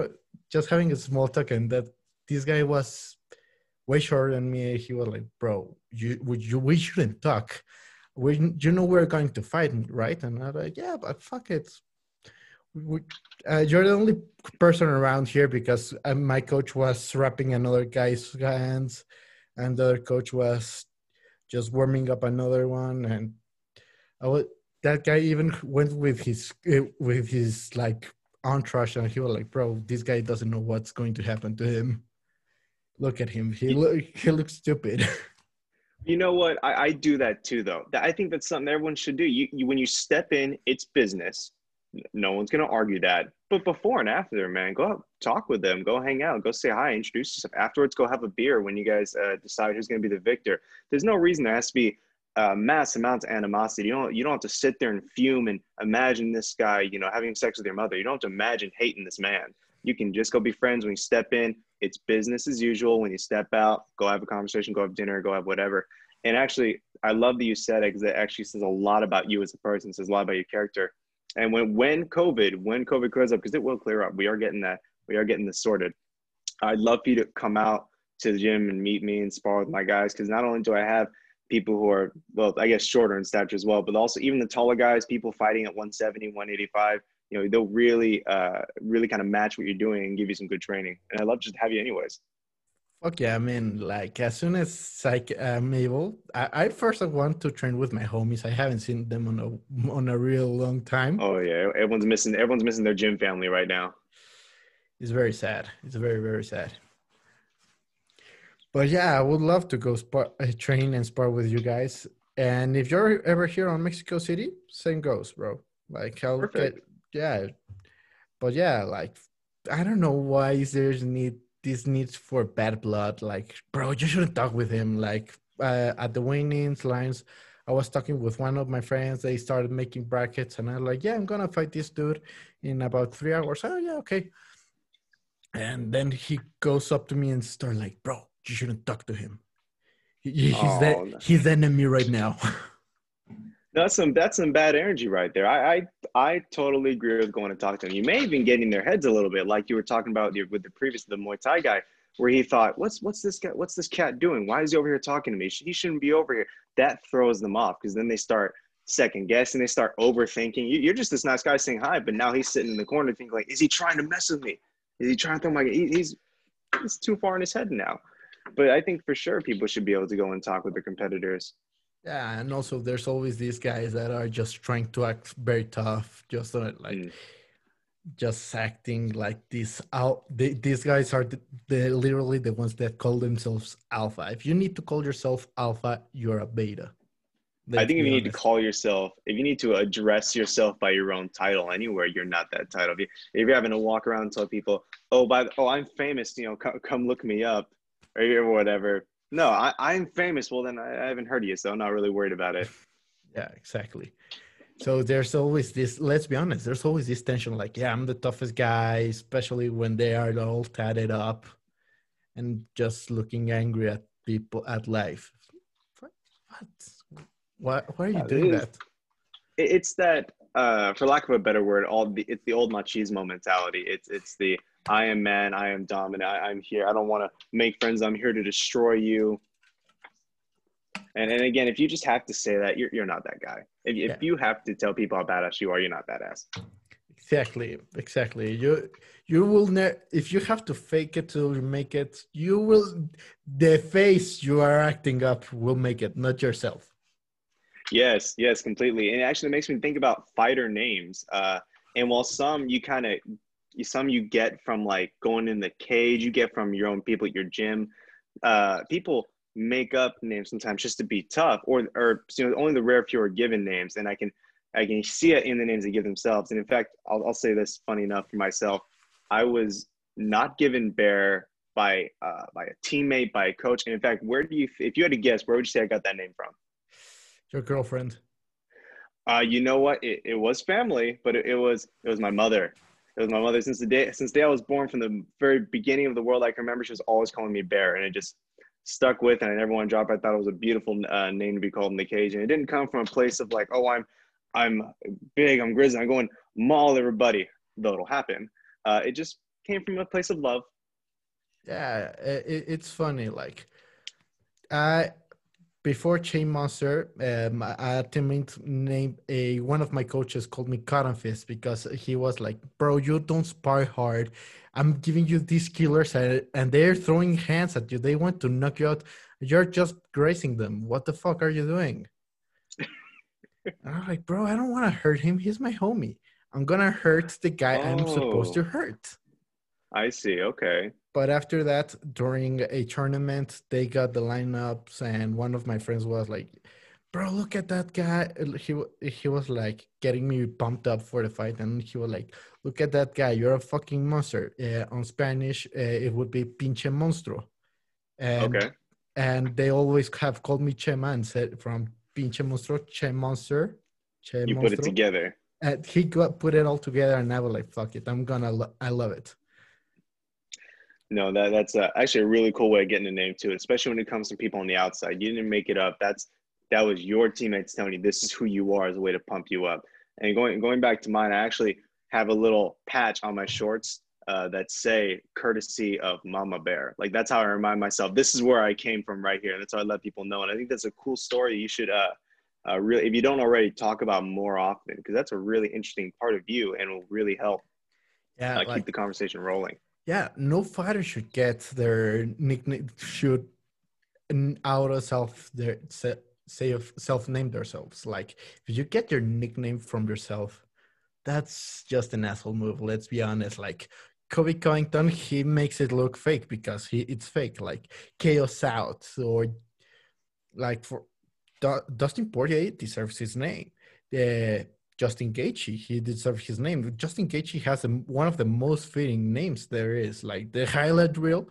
Just having a small talk, and that this guy was way shorter than me. He was like, bro, you would you we shouldn't talk. We you know we're going to fight, right? And I was like, yeah, but fuck it. We, uh, you're the only person around here because uh, my coach was wrapping another guy's hands, and the other coach was just warming up another one, and I was that guy even went with his uh, with his like entourage, and he was like, "Bro, this guy doesn't know what's going to happen to him. Look at him. He look he looks stupid." You know what? I, I do that too, though. I think that's something everyone should do. You, you when you step in, it's business. No one's gonna argue that. But before and after, man, go out, talk with them, go hang out, go say hi, introduce yourself. Afterwards, go have a beer when you guys uh, decide who's gonna be the victor. There's no reason there has to be uh, mass amounts of animosity. You don't you don't have to sit there and fume and imagine this guy, you know, having sex with your mother. You don't have to imagine hating this man. You can just go be friends when you step in. It's business as usual. When you step out, go have a conversation, go have dinner, go have whatever. And actually, I love that you said it because it actually says a lot about you as a person. Says a lot about your character. And when when COVID, when COVID clears up, because it will clear up, we are getting that, we are getting this sorted. I'd love for you to come out to the gym and meet me and spar with my guys because not only do I have people who are well, I guess shorter in stature as well, but also even the taller guys, people fighting at 170, 185, you know, they'll really, uh, really kind of match what you're doing and give you some good training. And I'd love just to have you anyways. Fuck yeah, I mean, like as soon as like I'm able, I, I first want to train with my homies. I haven't seen them on a on a real long time. Oh yeah, everyone's missing, everyone's missing their gym family right now. It's very sad. It's very very sad. But yeah, I would love to go spar, uh, train and spar with you guys. And if you're ever here on Mexico City, same goes, bro. Like I'll Perfect. get yeah. But yeah, like I don't know why is there's need this needs for bad blood. Like, bro, you shouldn't talk with him. Like uh, at the winnings lines, I was talking with one of my friends. They started making brackets, and I'm like, "Yeah, I'm gonna fight this dude in about three hours." Oh yeah, okay. And then he goes up to me and starts like, "Bro, you shouldn't talk to him. He- He's Oh, the no. he's enemy right now." That's some that's some bad energy right there. I, I I totally agree with going to talk to them. You may even get in their heads a little bit, like you were talking about with the previous the Muay Thai guy, where he thought, "What's what's this guy? What's this cat doing? Why is he over here talking to me? He shouldn't be over here." That throws them off because then they start second guessing. They start overthinking. You, you're just this nice guy saying hi, but now he's sitting in the corner thinking like, "Is he trying to mess with me? Is he trying to throw my?" He, he's he's too far in his head now. But I think for sure people should be able to go and talk with their competitors. Yeah, and also there's always these guys that are just trying to act very tough, just uh, like Mm. just acting like this out. They, these guys are the, the literally the ones that call themselves alpha. If you need to call yourself alpha, you're a beta. I think if you need to call yourself, if you need to address yourself by your own title anywhere, you're not that title. If, you, if you're having to walk around and tell people, "Oh, by the, oh, I'm famous," you know, come, come look me up, or or whatever. No, I, I'm famous. Well, then I, I haven't heard of you, so I'm not really worried about it. Yeah, exactly. So there's always this, let's be honest, there's always this tension like, yeah, I'm the toughest guy, especially when they are all tatted up and just looking angry at people, at life. What? What? Why, why are you Yeah, doing that? It's that, uh, for lack of a better word, all the it's the old machismo mentality. It's it's the I am man, I am dominant, I, I'm here. I don't want to make friends. I'm here to destroy you. And and again, if you just have to say that, you're you're not that guy. If, Yeah. if you have to tell people how badass you are, you're not badass. Exactly, exactly. You you will ne- if you have to fake it to make it, you will the face you are acting up will make it, not yourself. Yes, yes, completely. And actually, it makes me think about fighter names. Uh, and while some you kind of, some you get from like going in the cage, you get from your own people at your gym. Uh, people make up names sometimes just to be tough, or or you know only the rare few are given names, and I can I can see it in the names they give themselves. And in fact, I'll I'll say this funny enough for myself, I was not given Bear by uh, by a teammate, by a coach. And in fact, where do you if you had to guess, where would you say I got that name from? Your girlfriend. Uh, you know what? It, it was family, but it, it was it was my mother. It was my mother since the day since the day I was born. From the very beginning of the world, I can remember she was always calling me Bear, and it just stuck with. And I never want to drop. I thought it was a beautiful uh, name to be called in the cage, and it didn't come from a place of like, oh, I'm I'm big, I'm grizzly, I'm going maul everybody. Though it'll happen. Uh, it just came from a place of love. Yeah, i- i- it's funny. Like, I before Che Monster, um, had teammate named a one of my coaches called me Cotton Fist because he was like, "Bro, you don't spar hard. I'm giving you these killers, and, and they're throwing hands at you. They want to knock you out. You're just grazing them. What the fuck are you doing?" And I'm like, "Bro, I don't want to hurt him. He's my homie. I'm gonna hurt the guy I'm supposed to Oh. hurt." I see. Okay. But after that, during a tournament, they got the lineups, and one of my friends was like, "Bro, look at that guy." He he was like getting me pumped up for the fight, and he was like, "Look at that guy! You're a fucking monster." Uh, on Spanish, uh, it would be "pinche monstruo," and Okay. and they always have called me Che Man, said from "pinche monstruo," Che monster, Che You put it together. And he got put it all together, and I was like, "Fuck it, I'm gonna, lo- I love it." No, that that's uh, actually a really cool way of getting a name to it, especially when it comes to people on the outside. You didn't make it up. That's that was your teammates telling you this is who you are as a way to pump you up. And going going back to mine, I actually have a little patch on my shorts uh, that say "courtesy of Mama Bear." Like that's how I remind myself this is where I came from right here. And that's how I let people know. And I think that's a cool story. You should uh, uh really, if you don't already, talk about more often because that's a really interesting part of you and will really help Yeah, uh, keep the conversation rolling. Yeah, no fighter should get their nickname should out of self their se- say self name themselves. Like if you get your nickname from yourself, that's just an asshole move. Let's be honest. Like Colby Covington, he makes it look fake because he it's fake. Like Chaos Out or like for Du- Dustin Poirier deserves his name. The Justin Gaethje, he deserves his name. Justin Gaethje has a, one of the most fitting names there is. Like the highlight reel,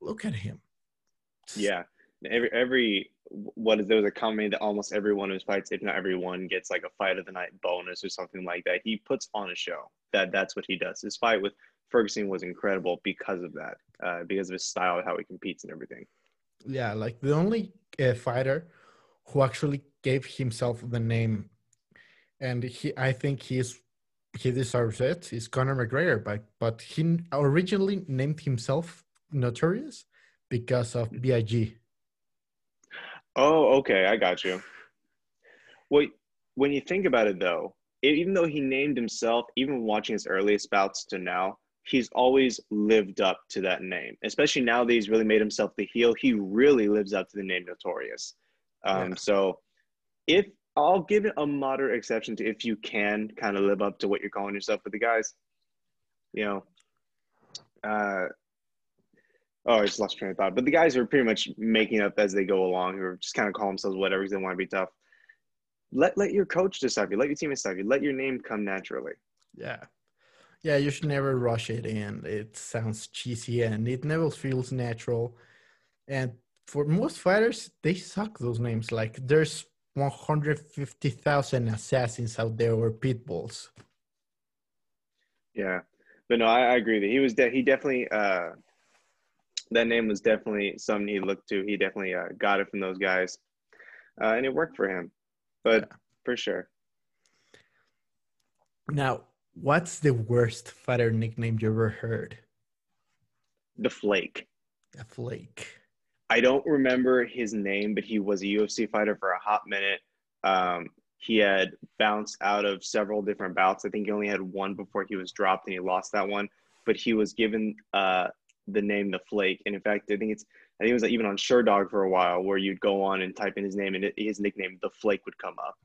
look at him. Yeah, every every what is there was a comment that almost everyone who fights, if not everyone, gets like a fight of the night bonus or something like that. He puts on a show. That that's what he does. His fight with Ferguson was incredible because of that, uh, because of his style, how he competes and everything. Yeah, like the only uh, fighter who actually gave himself the name, and he, I think he's he deserves it. Is Conor McGregor, but but he originally named himself Notorious because of Big. Oh, okay, I got you. Well, when you think about it, though, even though he named himself, even watching his earliest bouts to now, he's always lived up to that name. Especially now that he's really made himself the heel, he really lives up to the name Notorious. Um, Yeah. So, if I'll give it a moderate exception to if you can kind of live up to what you're calling yourself, but the guys, you know, uh, oh, I just lost train of thought. But the guys are pretty much making up as they go along, are just kind of call themselves whatever because they want to be tough. Let let your coach decide you. Let your team decide you. Let your name come naturally. Yeah. Yeah, you should never rush it in. It sounds cheesy and it never feels natural. And for most fighters, they suck those names. Like there's 150,000 assassins out there or pit bulls. Yeah, but no, I, I agree that he was de- he definitely uh, that name was definitely something he looked to. He definitely uh, got it from those guys, uh, and it worked for him. But for sure, Now, what's the worst fighter nickname you ever heard? the Flake. The flake. I don't remember his name, but he was a UFC fighter for a hot minute. Um, he had bounced out of several different bouts. I think he only had one before he was dropped and he lost that one. But he was given uh, the name the Flake. And in fact, I think it's I think it was even on Sherdog for a while where you'd go on and type in his name and it, his nickname the Flake would come up.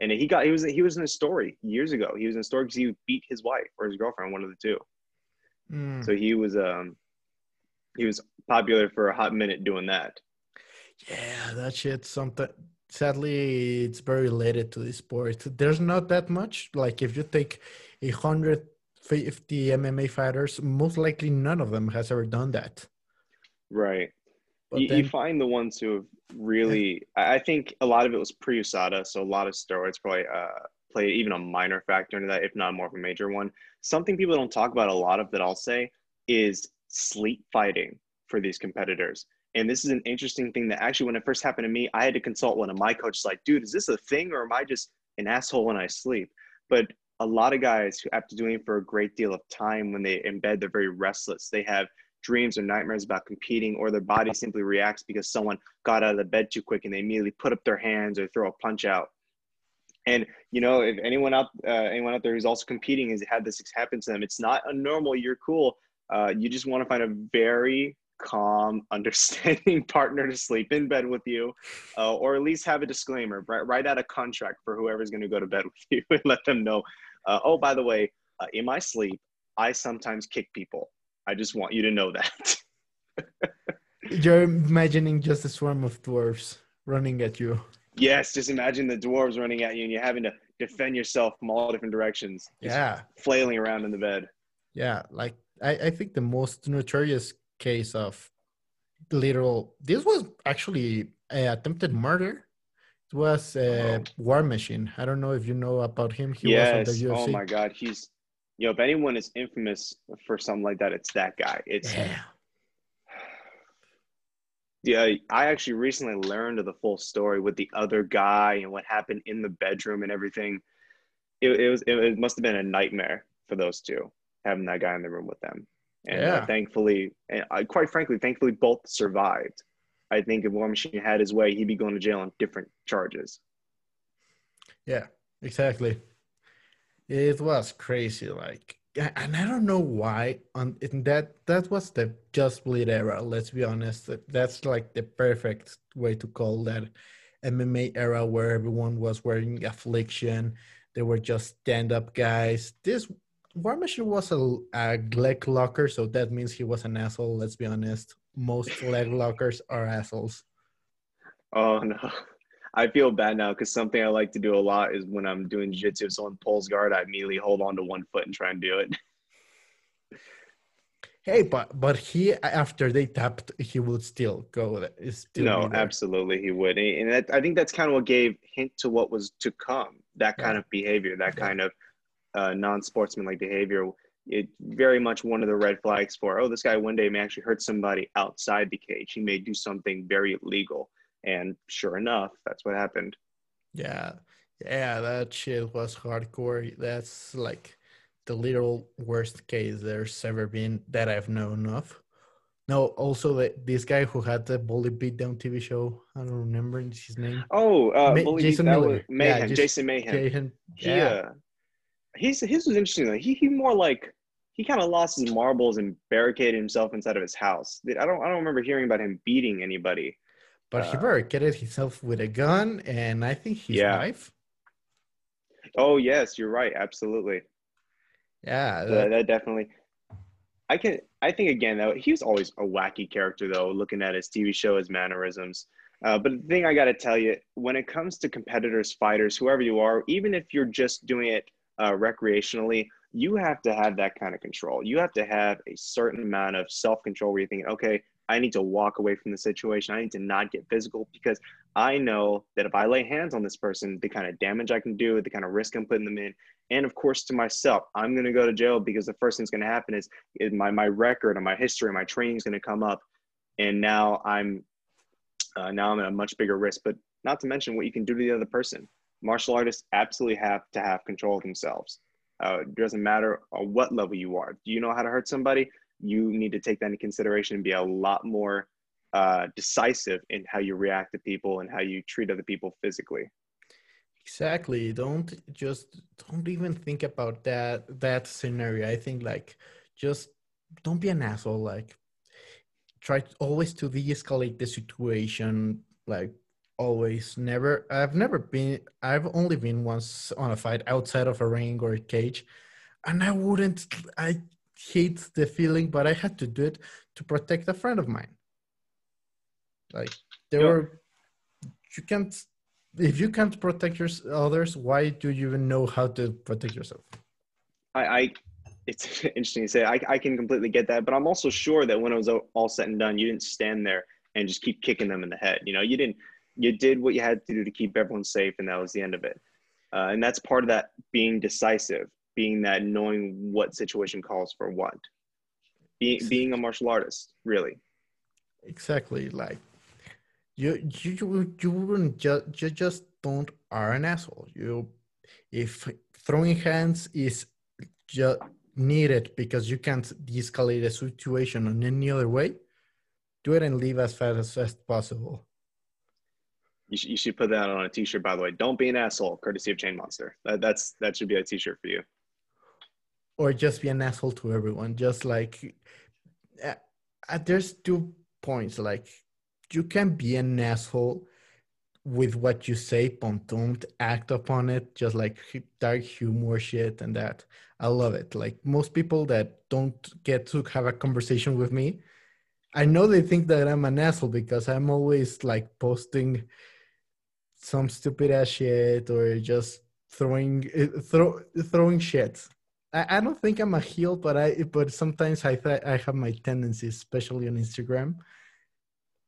And he got he was he was in a story years ago. He was in a story because he beat his wife or his girlfriend, one of the two. Mm, So he was um he was popular for a hot minute doing that. yeah, that shit's something. Sadly, it's very related to this sport. There's not that much. Like if you take a hundred fifty MMA fighters, most likely none of them has ever done that. Right. You, then, you find the ones who have really I I think a lot of it was pre-USADA, so a lot of steroids probably uh, played even a minor factor into that, if not more of a major one. Something people don't talk about a lot of that I'll say is sleep fighting for these competitors. And this is an interesting thing that actually, when it first happened to me, I had to consult one of my coaches, like, dude, is this a thing or am I just an asshole when I sleep? But a lot of guys who after doing it for a great deal of time, when they embed, they're very restless. They have dreams or nightmares about competing, or their body simply reacts because someone got out of the bed too quick and they immediately put up their hands or throw a punch out. And you know, if anyone out uh, anyone out there who's also competing has had this happen to them, it's not a normal. You're cool. Uh, you just want to find a very calm, understanding partner to sleep in bed with you, uh, or at least have a disclaimer. Write, write out a contract for whoever's going to go to bed with you, and let them know. Uh, oh, by the way, uh, in my sleep, I sometimes kick people. I just want you to know that. you're imagining just a swarm of dwarves running at you. yes, just imagine the dwarves running at you, and you're having to defend yourself from all different directions. Yeah, flailing around in the bed. yeah. Like I, I think the most notorious case of literal. This was actually a attempted murder. It was a Oh. War Machine. I don't know if you know about him. He yes. was on the UFC. Oh my God, he's you know if anyone is infamous for something like that, it's that guy. It's Yeah. yeah. I actually recently learned of the full story with the other guy and what happened in the bedroom and everything. It, it was it, it must have been a nightmare for those two having that guy in the room with them. And uh, thankfully, and uh, quite frankly, thankfully both survived. I think if War Machine had his way, he'd be going to jail on different charges. Yeah, exactly. It was crazy, like, and I don't know why. On in that that was the Just Bleed era. Let's be honest. That's like the perfect way to call that MMA era, where everyone was wearing affliction. They were just stand-up guys. This War Machine was a, a leg locker, so that means he was an asshole. Let's be honest. Most leg lockers are assholes. Oh no. I feel bad now because something I like to do a lot is when I'm doing jiu-jitsu, if someone pulls guard, I immediately hold on to one foot and try and do it. Hey, but but he after they tapped, he would still go. Still no, absolutely, he would, and and that, I think that's kind of what gave hint to what was to come. That kind Yeah. of behavior, that Yeah. kind of uh, non-sportsmanlike behavior, it very much one of the red flags for oh, this guy one day may actually hurt somebody outside the cage. He may do something very illegal, and sure enough, that's what happened. Yeah, yeah, that shit was hardcore. That's like the little worst case there's ever been that I've known of. No, also the, this guy who had the Bully Beatdown TV show. I don't remember his name. Oh, uh, Ma- Bully Jason Miller. was- Yeah, Jason Mayhem. Jason, he yeah, uh he's his was interesting though. He he more like he kind of lost his marbles and barricaded himself inside of his house. I don't I don't remember hearing about him beating anybody. but he uh, barricaded himself with a gun and I think his Yeah. wife. Oh yes, you're right, absolutely. Yeah, that- that, that definitely. I can I think again though he was always a wacky character though. Looking at his TV show, his mannerisms. Uh, but the thing I got to tell you, when it comes to competitors, fighters, whoever you are, even if you're just doing it uh, recreationally, you have to have that kind of control. You have to have a certain amount of self control where you're thinking, okay, I need to walk away from the situation. I need to not get physical because I know that if I lay hands on this person, the kind of damage I can do, the kind of risk I'm putting them in, and of course to myself, I'm going to go to jail because the first thing's going to happen is, is my my record and my history, and my training is going to come up, and now I'm uh, now I'm at a much bigger risk. But not to mention what you can do to the other person. Martial artists absolutely have to have control of themselves. Uh, it doesn't matter on what level you are. Do you know how to hurt somebody? You need to take that into consideration and be a lot more uh, decisive in how you react to people and how you treat other people physically. Exactly. Don't just don't even think about that that scenario. I think like just don't be an asshole. Like try always to de-escalate the situation. Like always, never. I've never been. I've only been once on a fight outside of a ring or a cage, and I wouldn't. I hate the feeling, but I had to do it to protect a friend of mine. Like there Yeah. were, you can't if you can't protect your others, why do you even know how to protect yourself? I, I it's interesting to say. I, I can completely get that, but I'm also sure that when it was all- all said and done, you didn't stand there and just keep kicking them in the head. You know, you didn't. You did what you had to do to keep everyone safe, and that was the end of it. Uh, and that's part of that being decisive, being that knowing what situation calls for what. Being being a martial artist, really. Exactly. Like you, you, you, you wouldn't just, you just don't are an asshole. You, if throwing hands is just needed because you can't de-escalate a situation in any other way, do it and leave as fast as, as possible. You, sh- you should put that on a t-shirt, by the way. Don't be an asshole, courtesy of Che Monster. That, that's that should be a t-shirt for you. or just be an asshole to everyone just like uh, uh, there's two points like you can be an asshole with what you say but don't act upon it just like dark humor shit and that i love it like most people that don't get to have a conversation with me i know they think that i'm an asshole because i'm always like posting some stupid ass shit or just throwing uh, throw throwing shit I, I don't think I'm a heel, but I but sometimes I th- I have my tendencies, especially on Instagram.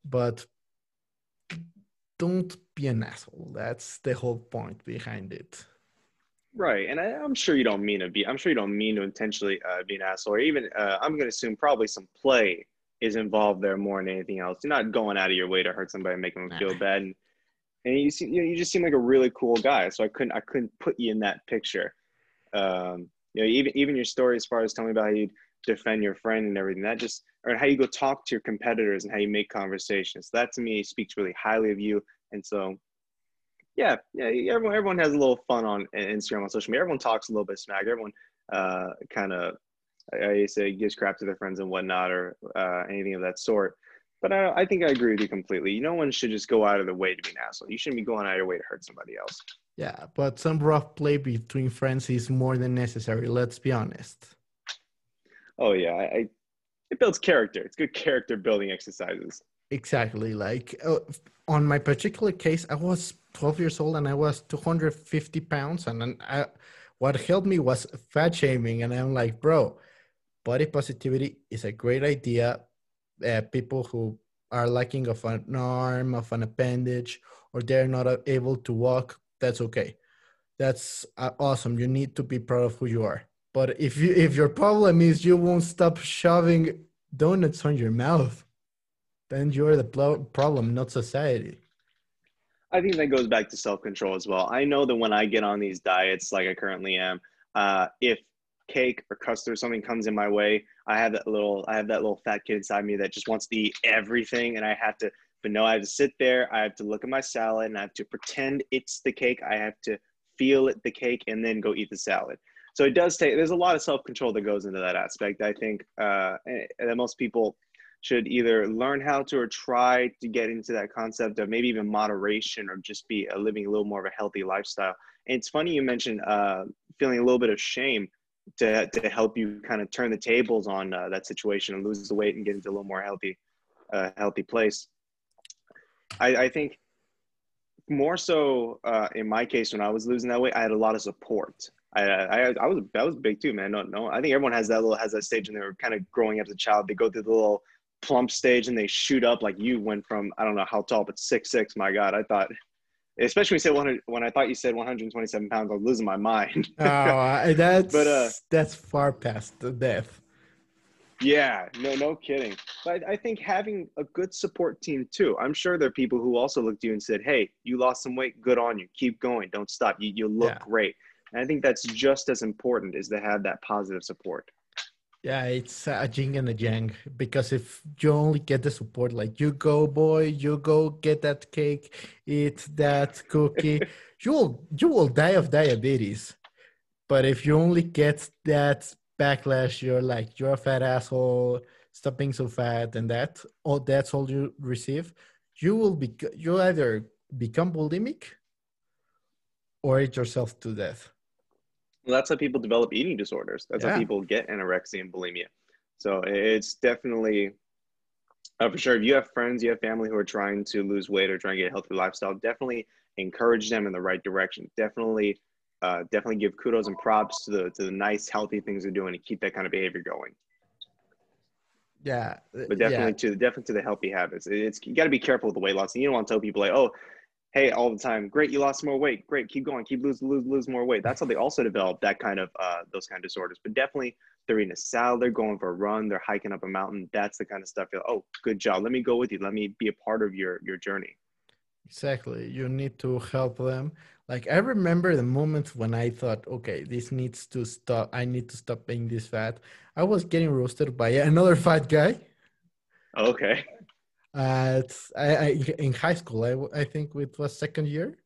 But don't be an asshole. That's the whole point behind it. Right, and I, I'm sure you don't mean to be. I'm sure you don't mean to intentionally uh, be an asshole. Or even, uh, I'm going to assume probably some play is involved there more than anything else. You're not going out of your way to hurt somebody, and make them feel bad, and, and you seem, you, know, you just seem like a really cool guy. So I couldn't, I couldn't put you in that picture. Um, you know, even even your story as far as telling me about how you defend your friend and everything. That just, or how you go talk to your competitors and how you make conversations. That to me speaks really highly of you. And so yeah, yeah. Everyone, everyone has a little fun on Instagram on social media. Everyone talks a little bit smack. Everyone uh, kind of, I to say, gives crap to their friends and whatnot, or uh, anything of that sort. But I, I think I agree with you completely. No one should just go out of the way to be an asshole. You shouldn't be going out of your way to hurt somebody else. Yeah, but some rough play between friends is more than necessary. Let's be honest. Oh yeah, I, I, it builds character. It's good character building exercises. Exactly. Like uh, on my particular case, I was 12 years old and I was 250 pounds. And then I, what helped me was fat shaming. And I'm like, bro, body positivity is a great idea. Uh, people who are lacking of an arm, of an appendage, or they're not able to walk, that's okay. That's uh, awesome. You need to be proud of who you are. But if you if your problem is you won't stop shoving donuts on your mouth, then you're the problem, not society. I think that goes back to self control as well. I know that when I get on these diets, like I currently am, uh, if cake or custard or something comes in my way, I have that little I have that little fat kid inside me that just wants to eat everything, and I have to. But no, I have to sit there. I have to look at my salad, and I have to pretend it's the cake. I have to feel it, the cake, and then go eat the salad. So it does take. There's a lot of self control that goes into that aspect. I think uh, that most people should either learn how to or try to get into that concept of maybe even moderation or just be a living a little more of a healthy lifestyle. And it's funny you mentioned uh, feeling a little bit of shame to, to help you kind of turn the tables on uh, that situation and lose the weight and get into a little more healthy, uh, healthy place. I, I think more so uh, in my case when I was losing that weight, I had a lot of support. I, I, I was that was big too, man. No, no, I think everyone has that little has that stage when they're kind of growing up as a child. They go through the little plump stage and they shoot up like you went from I don't know how tall, but six six. My God, I thought, especially when you said 100, when I thought you said 127 pounds, I was losing my mind. oh, that's but uh, that's far past the death. Yeah, no, no kidding. But I think having a good support team too. I'm sure there are people who also looked at you and said, "Hey, you lost some weight. Good on you. Keep going. Don't stop. You you look yeah. great." And I think that's just as important is to have that positive support. Yeah, it's a jing and a jang because if you only get the support, like you go, boy, you go get that cake, eat that cookie, you will you will die of diabetes. But if you only get that backlash, you're like you're a fat asshole, stop being so fat, and that all that's all you receive, you will be you either become bulimic or eat yourself to death. Well, that's how people develop eating disorders. That's yeah. how people get anorexia and bulimia. So it's definitely, uh, for sure, if you have friends, you have family who are trying to lose weight or trying to get a healthy lifestyle, definitely encourage them in the right direction. Definitely, uh, definitely give kudos and props to the to the nice, healthy things they're doing to keep that kind of behavior going. Yeah, but definitely yeah. to definitely to the healthy habits. It's you got to be careful with the weight loss. And you don't want to tell people like, oh, hey, all the time, great, you lost more weight, great, keep going, keep lose, lose, lose more weight. That's how they also develop that kind of uh, those kind of disorders. But definitely, they're eating a salad, they're going for a run, they're hiking up a mountain. That's the kind of stuff. You're like, oh, good job. Let me go with you. Let me be a part of your your journey. Exactly. You need to help them. Like I remember the moment when I thought, okay, this needs to stop. I need to stop being this fat. I was getting roasted by another fat guy. Okay I, I, in high school. I, I think it was second year,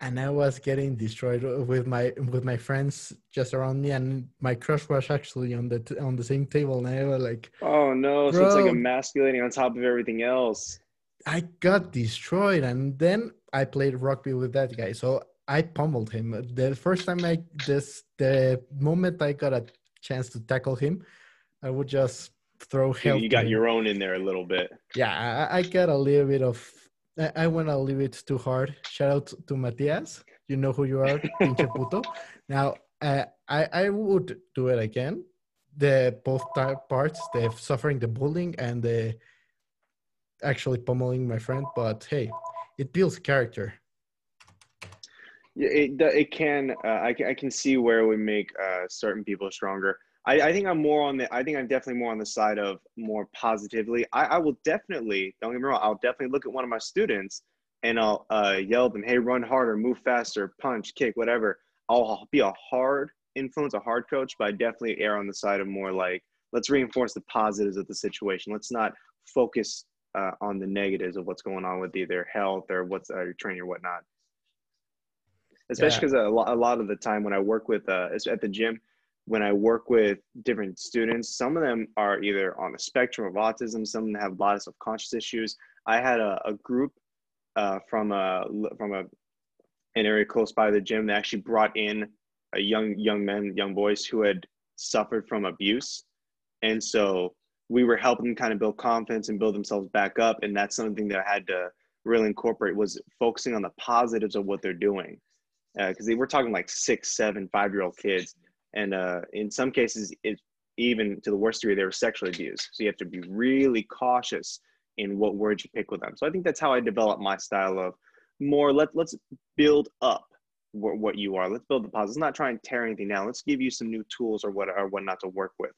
and I was getting destroyed with my with my friends just around me, and my crush was actually on the on the same table, and I was like, "Oh no!" So it's like emasculating on top of everything else. I got destroyed, and then I played rugby with that guy. So I pummeled him. The first time I this the moment I got a chance to tackle him, I would just throw help. You got your own in there a little bit. Yeah, I, I got a little bit of. I, I went a little bit too hard. Shout out to Matias. You know who you are, pinche puto. Now, uh, I I would do it again. The both parts, the suffering the bullying and the actually pummeling my friend. But hey, it builds character. Yeah, it it can. Uh, I I can see where we make uh, certain people stronger. I, I, think I'm more on the. I think I'm definitely more on the side of more positively. I, I, will definitely don't get me wrong. I'll definitely look at one of my students and I'll uh, yell at them, "Hey, run harder, move faster, punch, kick, whatever." I'll be a hard influence, a hard coach, but I definitely err on the side of more like let's reinforce the positives of the situation. Let's not focus uh, on the negatives of what's going on with either health or what's uh, your training or whatnot. Especially because yeah. a, lot, a lot of the time when I work with uh, at the gym when I work with different students, some of them are either on the spectrum of autism, some of them have a lot of self conscious issues. I had a, a group uh, from a from a an area close by the gym that actually brought in a young young men, young boys who had suffered from abuse, and so we were helping them kind of build confidence and build themselves back up. And that's something that I had to really incorporate was focusing on the positives of what they're doing, because uh, they were talking like six, seven, five year old kids and uh, in some cases it even to the worst degree, they were sexually abused. So you have to be really cautious in what words you pick with them. So I think that's how I developed my style of more let let's build up what, what you are. Let's build the positive. Let's not try and tear anything down. Let's give you some new tools or what or what not to work with.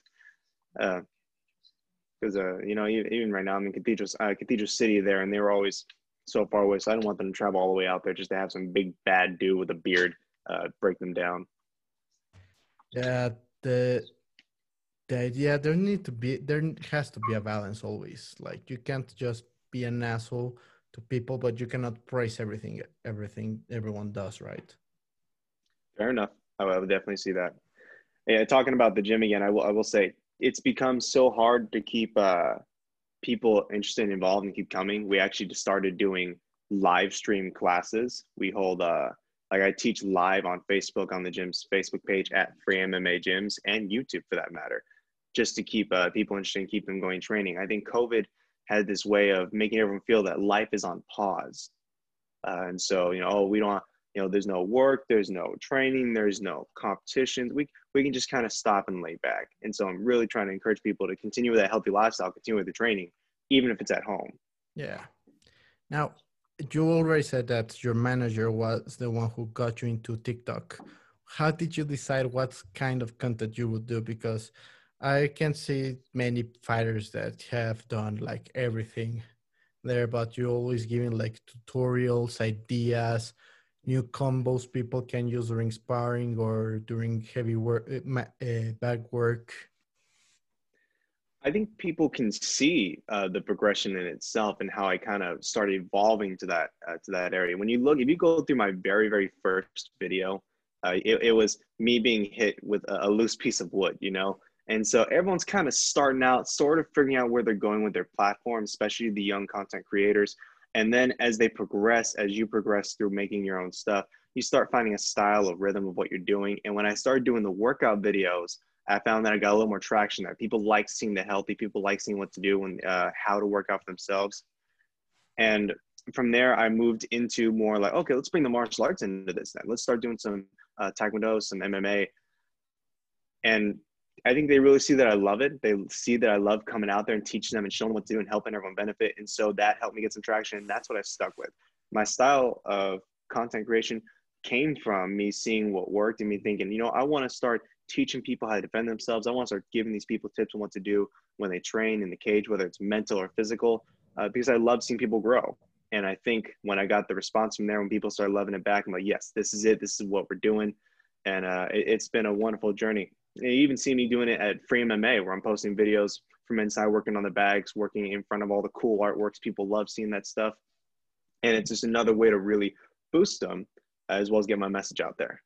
Because uh, uh, you know, even right now I'm in Cathedral uh, Cathedral City there, and they were always so far away. So I don't want them to travel all the way out there just to have some big bad dude with a beard uh, break them down. Yeah, the the idea there need to be there has to be a balance always. Like you can't just be an asshole to people, but you cannot praise everything everything everyone does, right? Fair enough. I would definitely see that. Yeah, talking about the gym again, I will I will say it's become so hard to keep uh, people interested and involved and keep coming. We actually just started doing live stream classes. We hold uh like I teach live on Facebook on the gym's Facebook page at Free MMA Gyms and YouTube for that matter, just to keep uh, people interested and keep them going training. I think COVID had this way of making everyone feel that life is on pause, uh, and so you know, oh, we don't, you know, there's no work, there's no training, there's no competitions. We we can just kind of stop and lay back. And so I'm really trying to encourage people to continue with that healthy lifestyle, continue with the training, even if it's at home. Yeah. Now, you already said that your manager was the one who got you into TikTok. How did you decide what kind of content you would do? Because I can see many fighters that have done like everything there, but you're always giving like tutorials, ideas, new combos people can use during sparring or during heavy work, uh, uh back work. I think people can see uh, the progression in itself and how I kind of started evolving to that uh, to that area. When you look, if you go through my very very first video, uh, it, it, was me being hit with a, a, loose piece of wood, you know. And so everyone's kind of starting out, sort of figuring out where they're going with their platform, especially the young content creators. And then as they progress, as you progress through making your own stuff, you start finding a style, a rhythm of what you're doing. And when I started doing the workout videos, I found that I got a little more traction there. People like seeing the healthy, people like seeing what to do and uh, how to work out for themselves. And from there, I moved into more like, okay, let's bring the martial arts into this then. Let's start doing some uh, Taekwondo, some MMA. And I think they really see that I love it. They see that I love coming out there and teaching them and showing them what to do and helping everyone benefit. And so that helped me get some traction. And that's what I stuck with. My style of content creation came from me seeing what worked and me thinking, you know, I want to start teaching people how to defend themselves. I want to start giving these people tips on what to do when they train in the cage, whether it's mental or physical, uh, because I love seeing people grow. And I think when I got the response from there, when people started loving it back, I'm like, yes, this is it. This is what we're doing. And uh, it, has been a wonderful journey. You even see me doing it at Free MMA, where I'm posting videos from inside, working on the bags, working in front of all the cool artworks. People love seeing that stuff. And it's just another way to really boost them as well as get my message out there.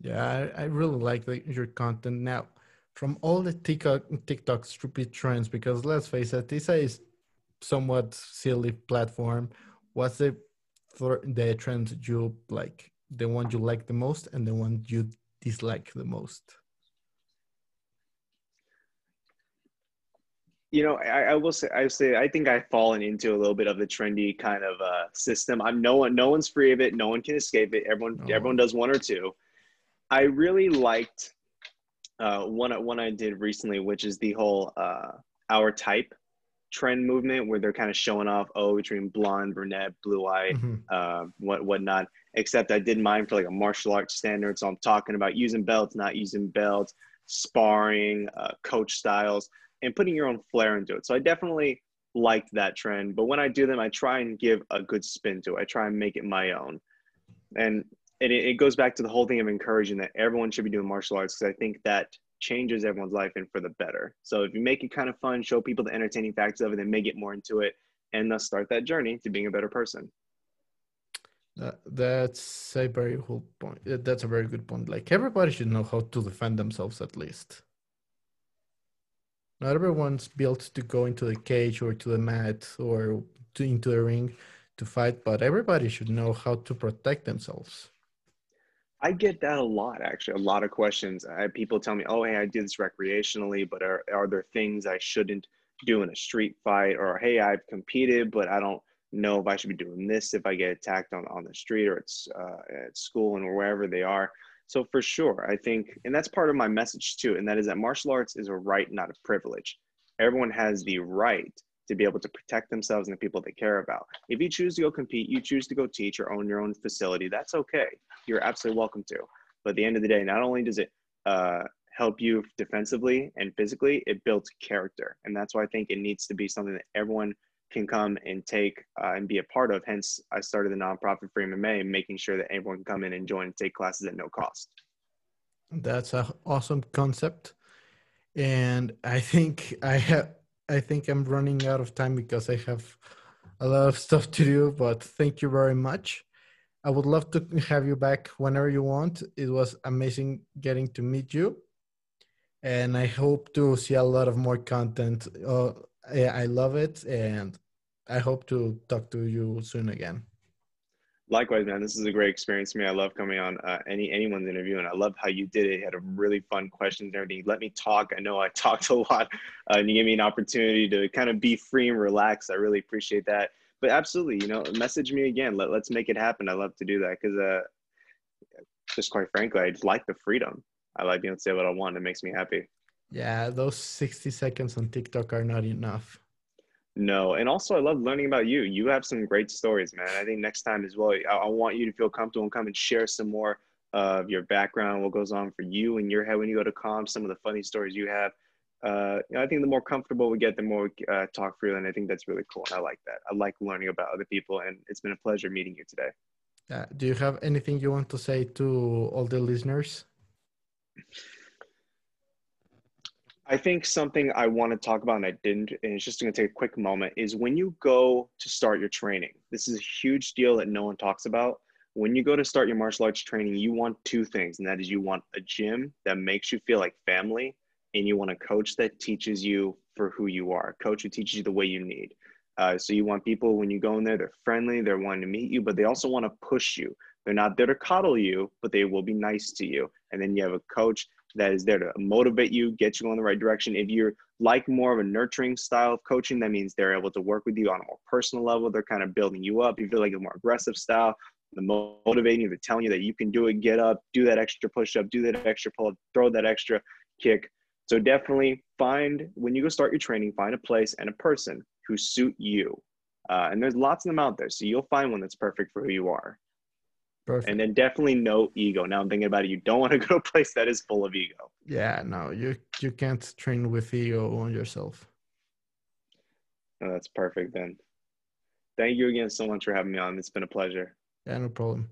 Yeah, I, I really like the, your content now. From all the TikTok, TikTok stupid trends, because let's face it, this is somewhat silly platform. What's the the trend you like? The one you like the most, and the one you dislike the most? you know I, I, will say i say i think i've fallen into a little bit of the trendy kind of uh, system i'm no one no one's free of it no one can escape it everyone no. everyone does one or two I really liked uh, one one I did recently, which is the whole uh, our type trend movement, where they're kind of showing off oh between blonde, brunette, blue eye, mm-hmm. uh, what whatnot. Except I did mine for like a martial arts standard, so I'm talking about using belts, not using belts, sparring, uh, coach styles, and putting your own flair into it. So I definitely liked that trend. But when I do them, I try and give a good spin to it. I try and make it my own. And and it, it goes back to the whole thing of encouraging that everyone should be doing martial arts because I think that changes everyone's life and for the better. So if you make it kind of fun, show people the entertaining facts of it, then may get more into it, and thus start that journey to being a better person. Uh, that's a very good point. That's a very good point. Like everybody should know how to defend themselves at least. Not everyone's built to go into the cage or to the mat or to, into the ring to fight, but everybody should know how to protect themselves. I get that a lot, actually. A lot of questions. I people tell me, "Oh, hey, I do this recreationally, but are are there things I shouldn't do in a street fight?" Or, "Hey, I've competed, but I don't know if I should be doing this if I get attacked on on the street or it's uh, at school and wherever they are." So for sure, I think, and that's part of my message too, and that is that martial arts is a right, not a privilege. Everyone has the right to be able to protect themselves and the people they care about. If you choose to go compete, you choose to go teach or own your own facility, that's okay. You're absolutely welcome to. But at the end of the day, not only does it uh, help you defensively and physically, it builds character. And that's why I think it needs to be something that everyone can come and take uh, and be a part of. Hence, I started the nonprofit for MMA, making sure that everyone can come in and join and take classes at no cost. That's an awesome concept, and I think I have. I think I'm running out of time because I have a lot of stuff to do. But thank you very much. I would love to have you back whenever you want. It was amazing getting to meet you, and I hope to see a lot of more content. Uh, I love it, and I hope to talk to you soon again. Likewise, man. This is a great experience for me. I love coming on uh, any anyone's interview, and I love how you did it. You had a really fun questions and everything. You let me talk. I know I talked a lot, uh, and you gave me an opportunity to kind of be free and relax. I really appreciate that. But absolutely, you know, message me again. Let Let's make it happen. I love to do that because, uh, just quite frankly, I like the freedom. I like being able to say what I want. It makes me happy. Yeah, those 60 seconds on TikTok are not enough. No, and also I love learning about you. You have some great stories, man. I think next time as well, I, I want you to feel comfortable and come and share some more of your background, what goes on for you in your head when you go to comp, some of the funny stories you have. Uh, you know, I think the more comfortable we get, the more we uh, talk freely, and I think that's really cool. And I like that. I like learning about other people, and it's been a pleasure meeting you today. Uh, do you have anything you want to say to all the listeners? I think something I want to talk about and I didn't, and it's just going to take a quick moment, is when you go to start your training. This is a huge deal that no one talks about. When you go to start your martial arts training, you want two things, and that is you want a gym that makes you feel like family, and you want a coach that teaches you for who you are, a coach who teaches you the way you need. Uh, so you want people when you go in there, they're friendly, they're wanting to meet you, but they also want to push you. They're not there to coddle you, but they will be nice to you. And then you have a coach that is there to motivate you, get you in the right direction. If you're like more of a nurturing style of coaching, that means they're able to work with you on a more personal level. They're kind of building you up. You feel like a more aggressive style, the motivating you, they're telling you that you can do it, get up, do that extra push up, do that extra pull up, throw that extra kick. So definitely find when you go start your training, find a place and a person who suit you. Uh, and there's lots of them out there. So you'll find one that's perfect for who you are. Perfect. And then definitely no ego. Now I'm thinking about it. You don't want to go to a place that is full of ego. Yeah, no, you you can't train with ego on yourself. Oh, that's perfect then. Thank you again so much for having me on. It's been a pleasure. Yeah, no problem.